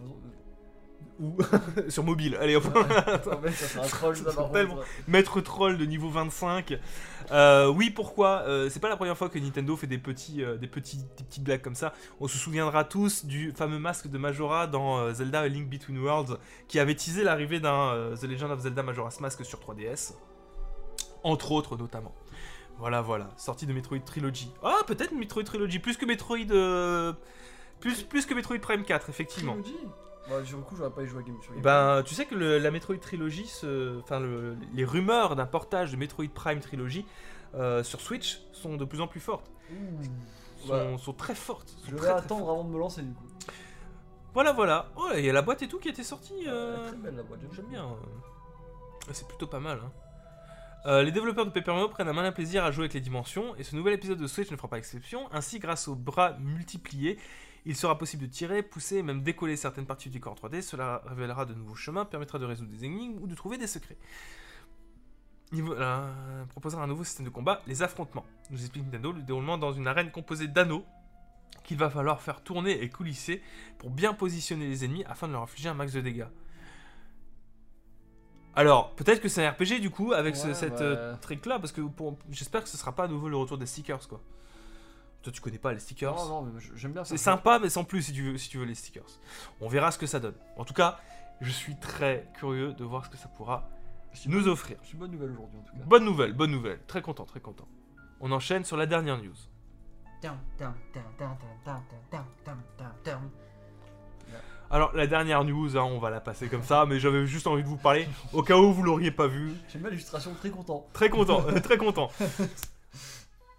S2: Où Sur mobile. Allez, hop.
S1: ouais, ça un troll, ça
S2: Tellement. Maître troll de niveau 25. Euh, oui, pourquoi Euh, C'est pas la première fois que Nintendo fait des petits, euh, des petits, des petites blagues comme ça. On se souviendra tous du fameux masque de Majora dans euh, Zelda A Link Between Worlds, qui avait teasé l'arrivée d'un euh, The Legend of Zelda Majora's Mask sur 3DS, entre autres notamment. Voilà, voilà, sortie de Metroid Trilogy. Ah, peut-être Metroid Trilogy, plus que Metroid, euh, plus, plus que Metroid Prime 4, effectivement.
S1: Trilogy? Bah, le coup, j'aurais pas y joué à Game sur Game
S2: Ben, tu sais que le- la Metroid Trilogy, se- enfin le- les rumeurs d'un portage de Metroid Prime Trilogy euh, sur Switch sont de plus en plus fortes.
S1: Ouh.
S2: Sont,
S1: Bah,
S2: sont très fortes. sont
S1: je vais
S2: très
S1: attendre
S2: fortes.
S1: avant de me lancer du coup.
S2: Voilà, voilà. Oh, il y a la boîte et tout qui a été sortie. euh,
S1: Très belle la boîte,
S2: J'aime bien. euh. C'est plutôt pas mal. hein. Euh, les développeurs de Paper Mario prennent un malin plaisir à jouer avec les dimensions, et ce nouvel épisode de Switch ne fera pas exception. Ainsi, grâce aux bras multipliés, il sera possible de tirer, pousser et même décoller certaines parties du corps 3D. Cela révélera de nouveaux chemins, permettra de résoudre des énigmes ou de trouver des secrets. Niveau, euh, proposera un nouveau système de combat, les affrontements. Nous explique Nintendo le déroulement dans une arène composée d'anneaux qu'il va falloir faire tourner et coulisser pour bien positionner les ennemis afin de leur infliger un max de dégâts. Alors, peut-être que c'est un RPG du coup avec ce- cette
S1: ouais.
S2: euh, trick là parce que j'espère que ce sera pas à nouveau le retour des stickers quoi. Toi, tu connais pas les stickers.
S1: Non, non, j'aime bien ça.
S2: C'est sympa, mais sans plus si tu, veux, si tu veux les stickers. On verra ce que ça donne. En tout cas, je suis très curieux de voir ce que ça pourra nous offrir.
S1: C'est une bonne nouvelle aujourd'hui, en tout cas.
S2: Bonne nouvelle, bonne nouvelle. Très content, très content. On enchaîne sur la dernière news. Alors, la dernière news, hein, on va la passer comme ça, mais j'avais juste envie de vous parler au cas où vous l'auriez pas vu.
S1: J'ai une illustration, très content.
S2: Très content, euh, très content.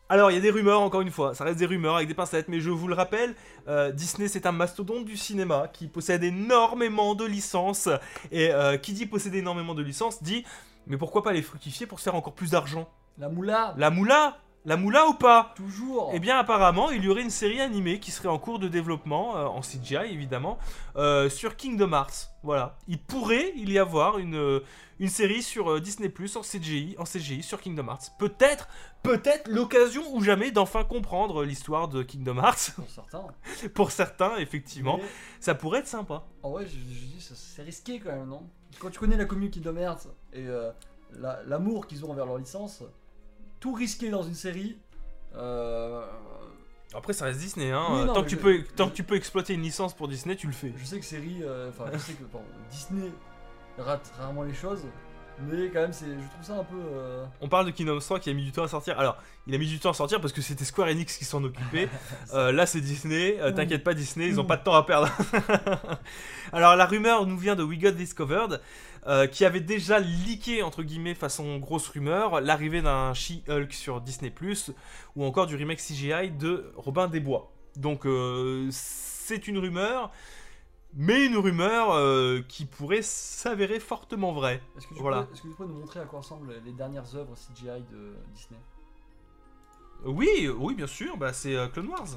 S2: Alors, il y a des rumeurs, encore une fois, ça reste des rumeurs avec des pincettes, mais je vous le rappelle, euh, Disney c'est un mastodonte du cinéma qui possède énormément de licences, et euh, qui dit posséder énormément de licences dit, mais pourquoi pas les fructifier pour se faire encore plus d'argent?
S1: La moula,
S2: La moula? La moula ou pas
S1: toujours.
S2: Eh bien, apparemment, il y aurait une série animée qui serait en cours de développement, euh, en CGI évidemment, euh, sur Kingdom Hearts. Voilà. Il pourrait il y avoir une, euh, une série sur euh, Disney Plus en CGI, en CGI sur Kingdom Hearts. Peut-être, peut-être l'occasion ou jamais d'enfin comprendre l'histoire de Kingdom Hearts.
S1: Pour certains.
S2: Pour certains, effectivement,
S1: Mais,
S2: ça pourrait être sympa.
S1: en vrai, je, je dis, ça- c'est risqué quand même, non? Quand tu connais la communauté de Hearts et euh, la- l'amour qu'ils ont envers leur licence, tout risquer dans une série. Euh,
S2: Après, ça reste Disney, hein.
S1: Oui, non,
S2: tant, que tu
S1: je-
S2: peux, tant
S1: je-
S2: que tu peux exploiter une licence pour Disney, tu le fais.
S1: je sais que série, euh, je sais que pardon, Disney rate rarement les choses, mais quand même, c'est, je trouve ça un peu. euh,
S2: On parle de Kingdom Hearts 3 qui a mis du temps à sortir. Alors, il a mis du temps à sortir parce que c'était Square Enix qui s'en occupait. Euh, là, c'est Disney. Euh. T'inquiète pas, Disney, ils ont pas de temps à perdre. Alors, la rumeur nous vient de We Got Discovered, qui avait déjà leaké, entre guillemets, façon grosse rumeur, l'arrivée d'un She-Hulk sur Disney, ou encore du remake CGI de Robin des Bois. Donc, c'est une rumeur, mais une rumeur euh, qui pourrait s'avérer fortement vraie.
S1: Est-ce que, tu
S2: Voilà.
S1: peux, est-ce que tu peux nous montrer à quoi ressemblent les dernières œuvres CGI de Disney?
S2: Oui, oui, bien sûr, bah, c'est euh, Clone Wars.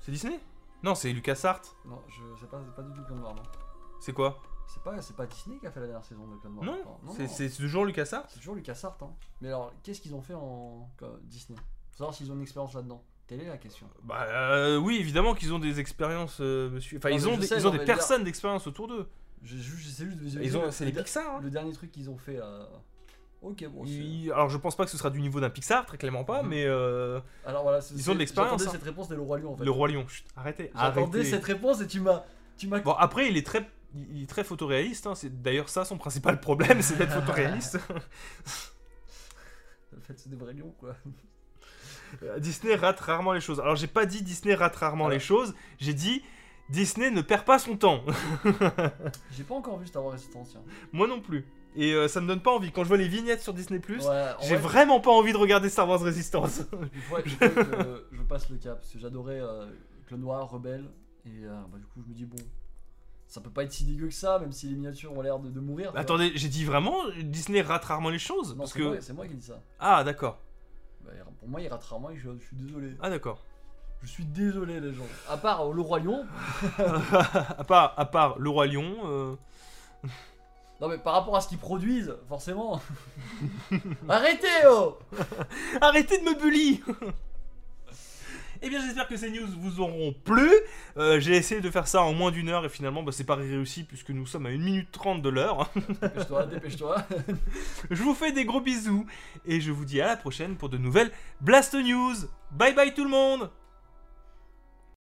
S2: C'est Disney? Non, c'est LucasArts.
S1: Non, je sais pas, c'est pas du tout Clone Wars, non.
S2: C'est quoi?
S1: C'est pas, pas Disney qui a fait la dernière saison de Clone Wars.
S2: Non,
S1: Enfin, non.
S2: c'est toujours LucasArts.
S1: C'est toujours LucasArts, hein. Mais alors, qu'est-ce qu'ils ont fait en quoi, Disney? Faut savoir s'ils ont une expérience là-dedans. Telle est la question?
S2: Bah euh, oui, évidemment qu'ils ont des expériences, euh, monsieur. Enfin,
S1: Non,
S2: ils
S1: mais
S2: ont
S1: je
S2: des,
S1: sais,
S2: ils ont
S1: non,
S2: des
S1: mais
S2: personnes d'expérience autour d'eux.
S1: Juste, j'essaie juste de visualiser.
S2: Ils ont,
S1: le-
S2: c'est
S1: le,
S2: les Pixar. hein.
S1: le dernier truc qu'ils ont fait. euh, Ok, bon. c'est-
S2: Ils- alors je pense pas que ce sera du niveau d'un Pixar, très clairement pas,
S1: Mhm.
S2: mais euh,
S1: Alors voilà, c'est-
S2: ils ont de l'expérience,
S1: J'attendais
S2: hein.
S1: cette réponse dès le Roi Lion en fait.
S2: le roi lion. Chut, arrêtez,
S1: J'attendais
S2: arrêtez.
S1: cette réponse et tu m'as. Tu m'as.
S2: Bon après il est très, il est très photoréaliste. hein, C'est d'ailleurs ça son principal problème, c'est d'être photoréaliste.
S1: En fait, c'est des vrais lions quoi.
S2: Euh, Disney rate rarement les choses. Alors j'ai pas dit Disney rate rarement les choses, j'ai dit Disney ne perd pas son temps.
S1: J'ai pas encore vu Star Wars Resistance.
S2: Moi non plus. Et euh, ça me donne pas envie. Quand je vois les vignettes sur Disney
S1: Ouais,
S2: j'ai
S1: vrai,
S2: vraiment pas envie de regarder Star Wars Resistance.
S1: Il je passe le cap parce que j'adorais euh, Clone Noir, Rebelle et euh, bah, du coup je me dis bon, ça peut pas être si dégueu que ça même si les miniatures ont l'air de, de mourir.
S2: Attendez, j'ai dit vraiment Disney rate rarement les choses
S1: non
S2: parce
S1: c'est
S2: que
S1: moi, c'est moi qui dis ça.
S2: ah d'accord,
S1: Bah, pour moi il rate rarement et je, je suis désolé.
S2: ah d'accord.
S1: Je suis désolé les gens. À part euh, le Roi Lion,
S2: à part à part le roi lion. euh,
S1: non mais par rapport à ce qu'ils produisent, forcément. Arrêtez oh
S2: Arrêtez de me bully Eh bien, j'espère que ces news vous auront plu. Euh, J'ai essayé de faire ça en moins d'une heure et finalement, bah, c'est pas réussi puisque nous sommes à 1 minute 30 de l'heure.
S1: Dépêche-toi, dépêche-toi.
S2: Je vous fais des gros bisous et je vous dis à la prochaine pour de nouvelles Blast News. Bye bye tout le monde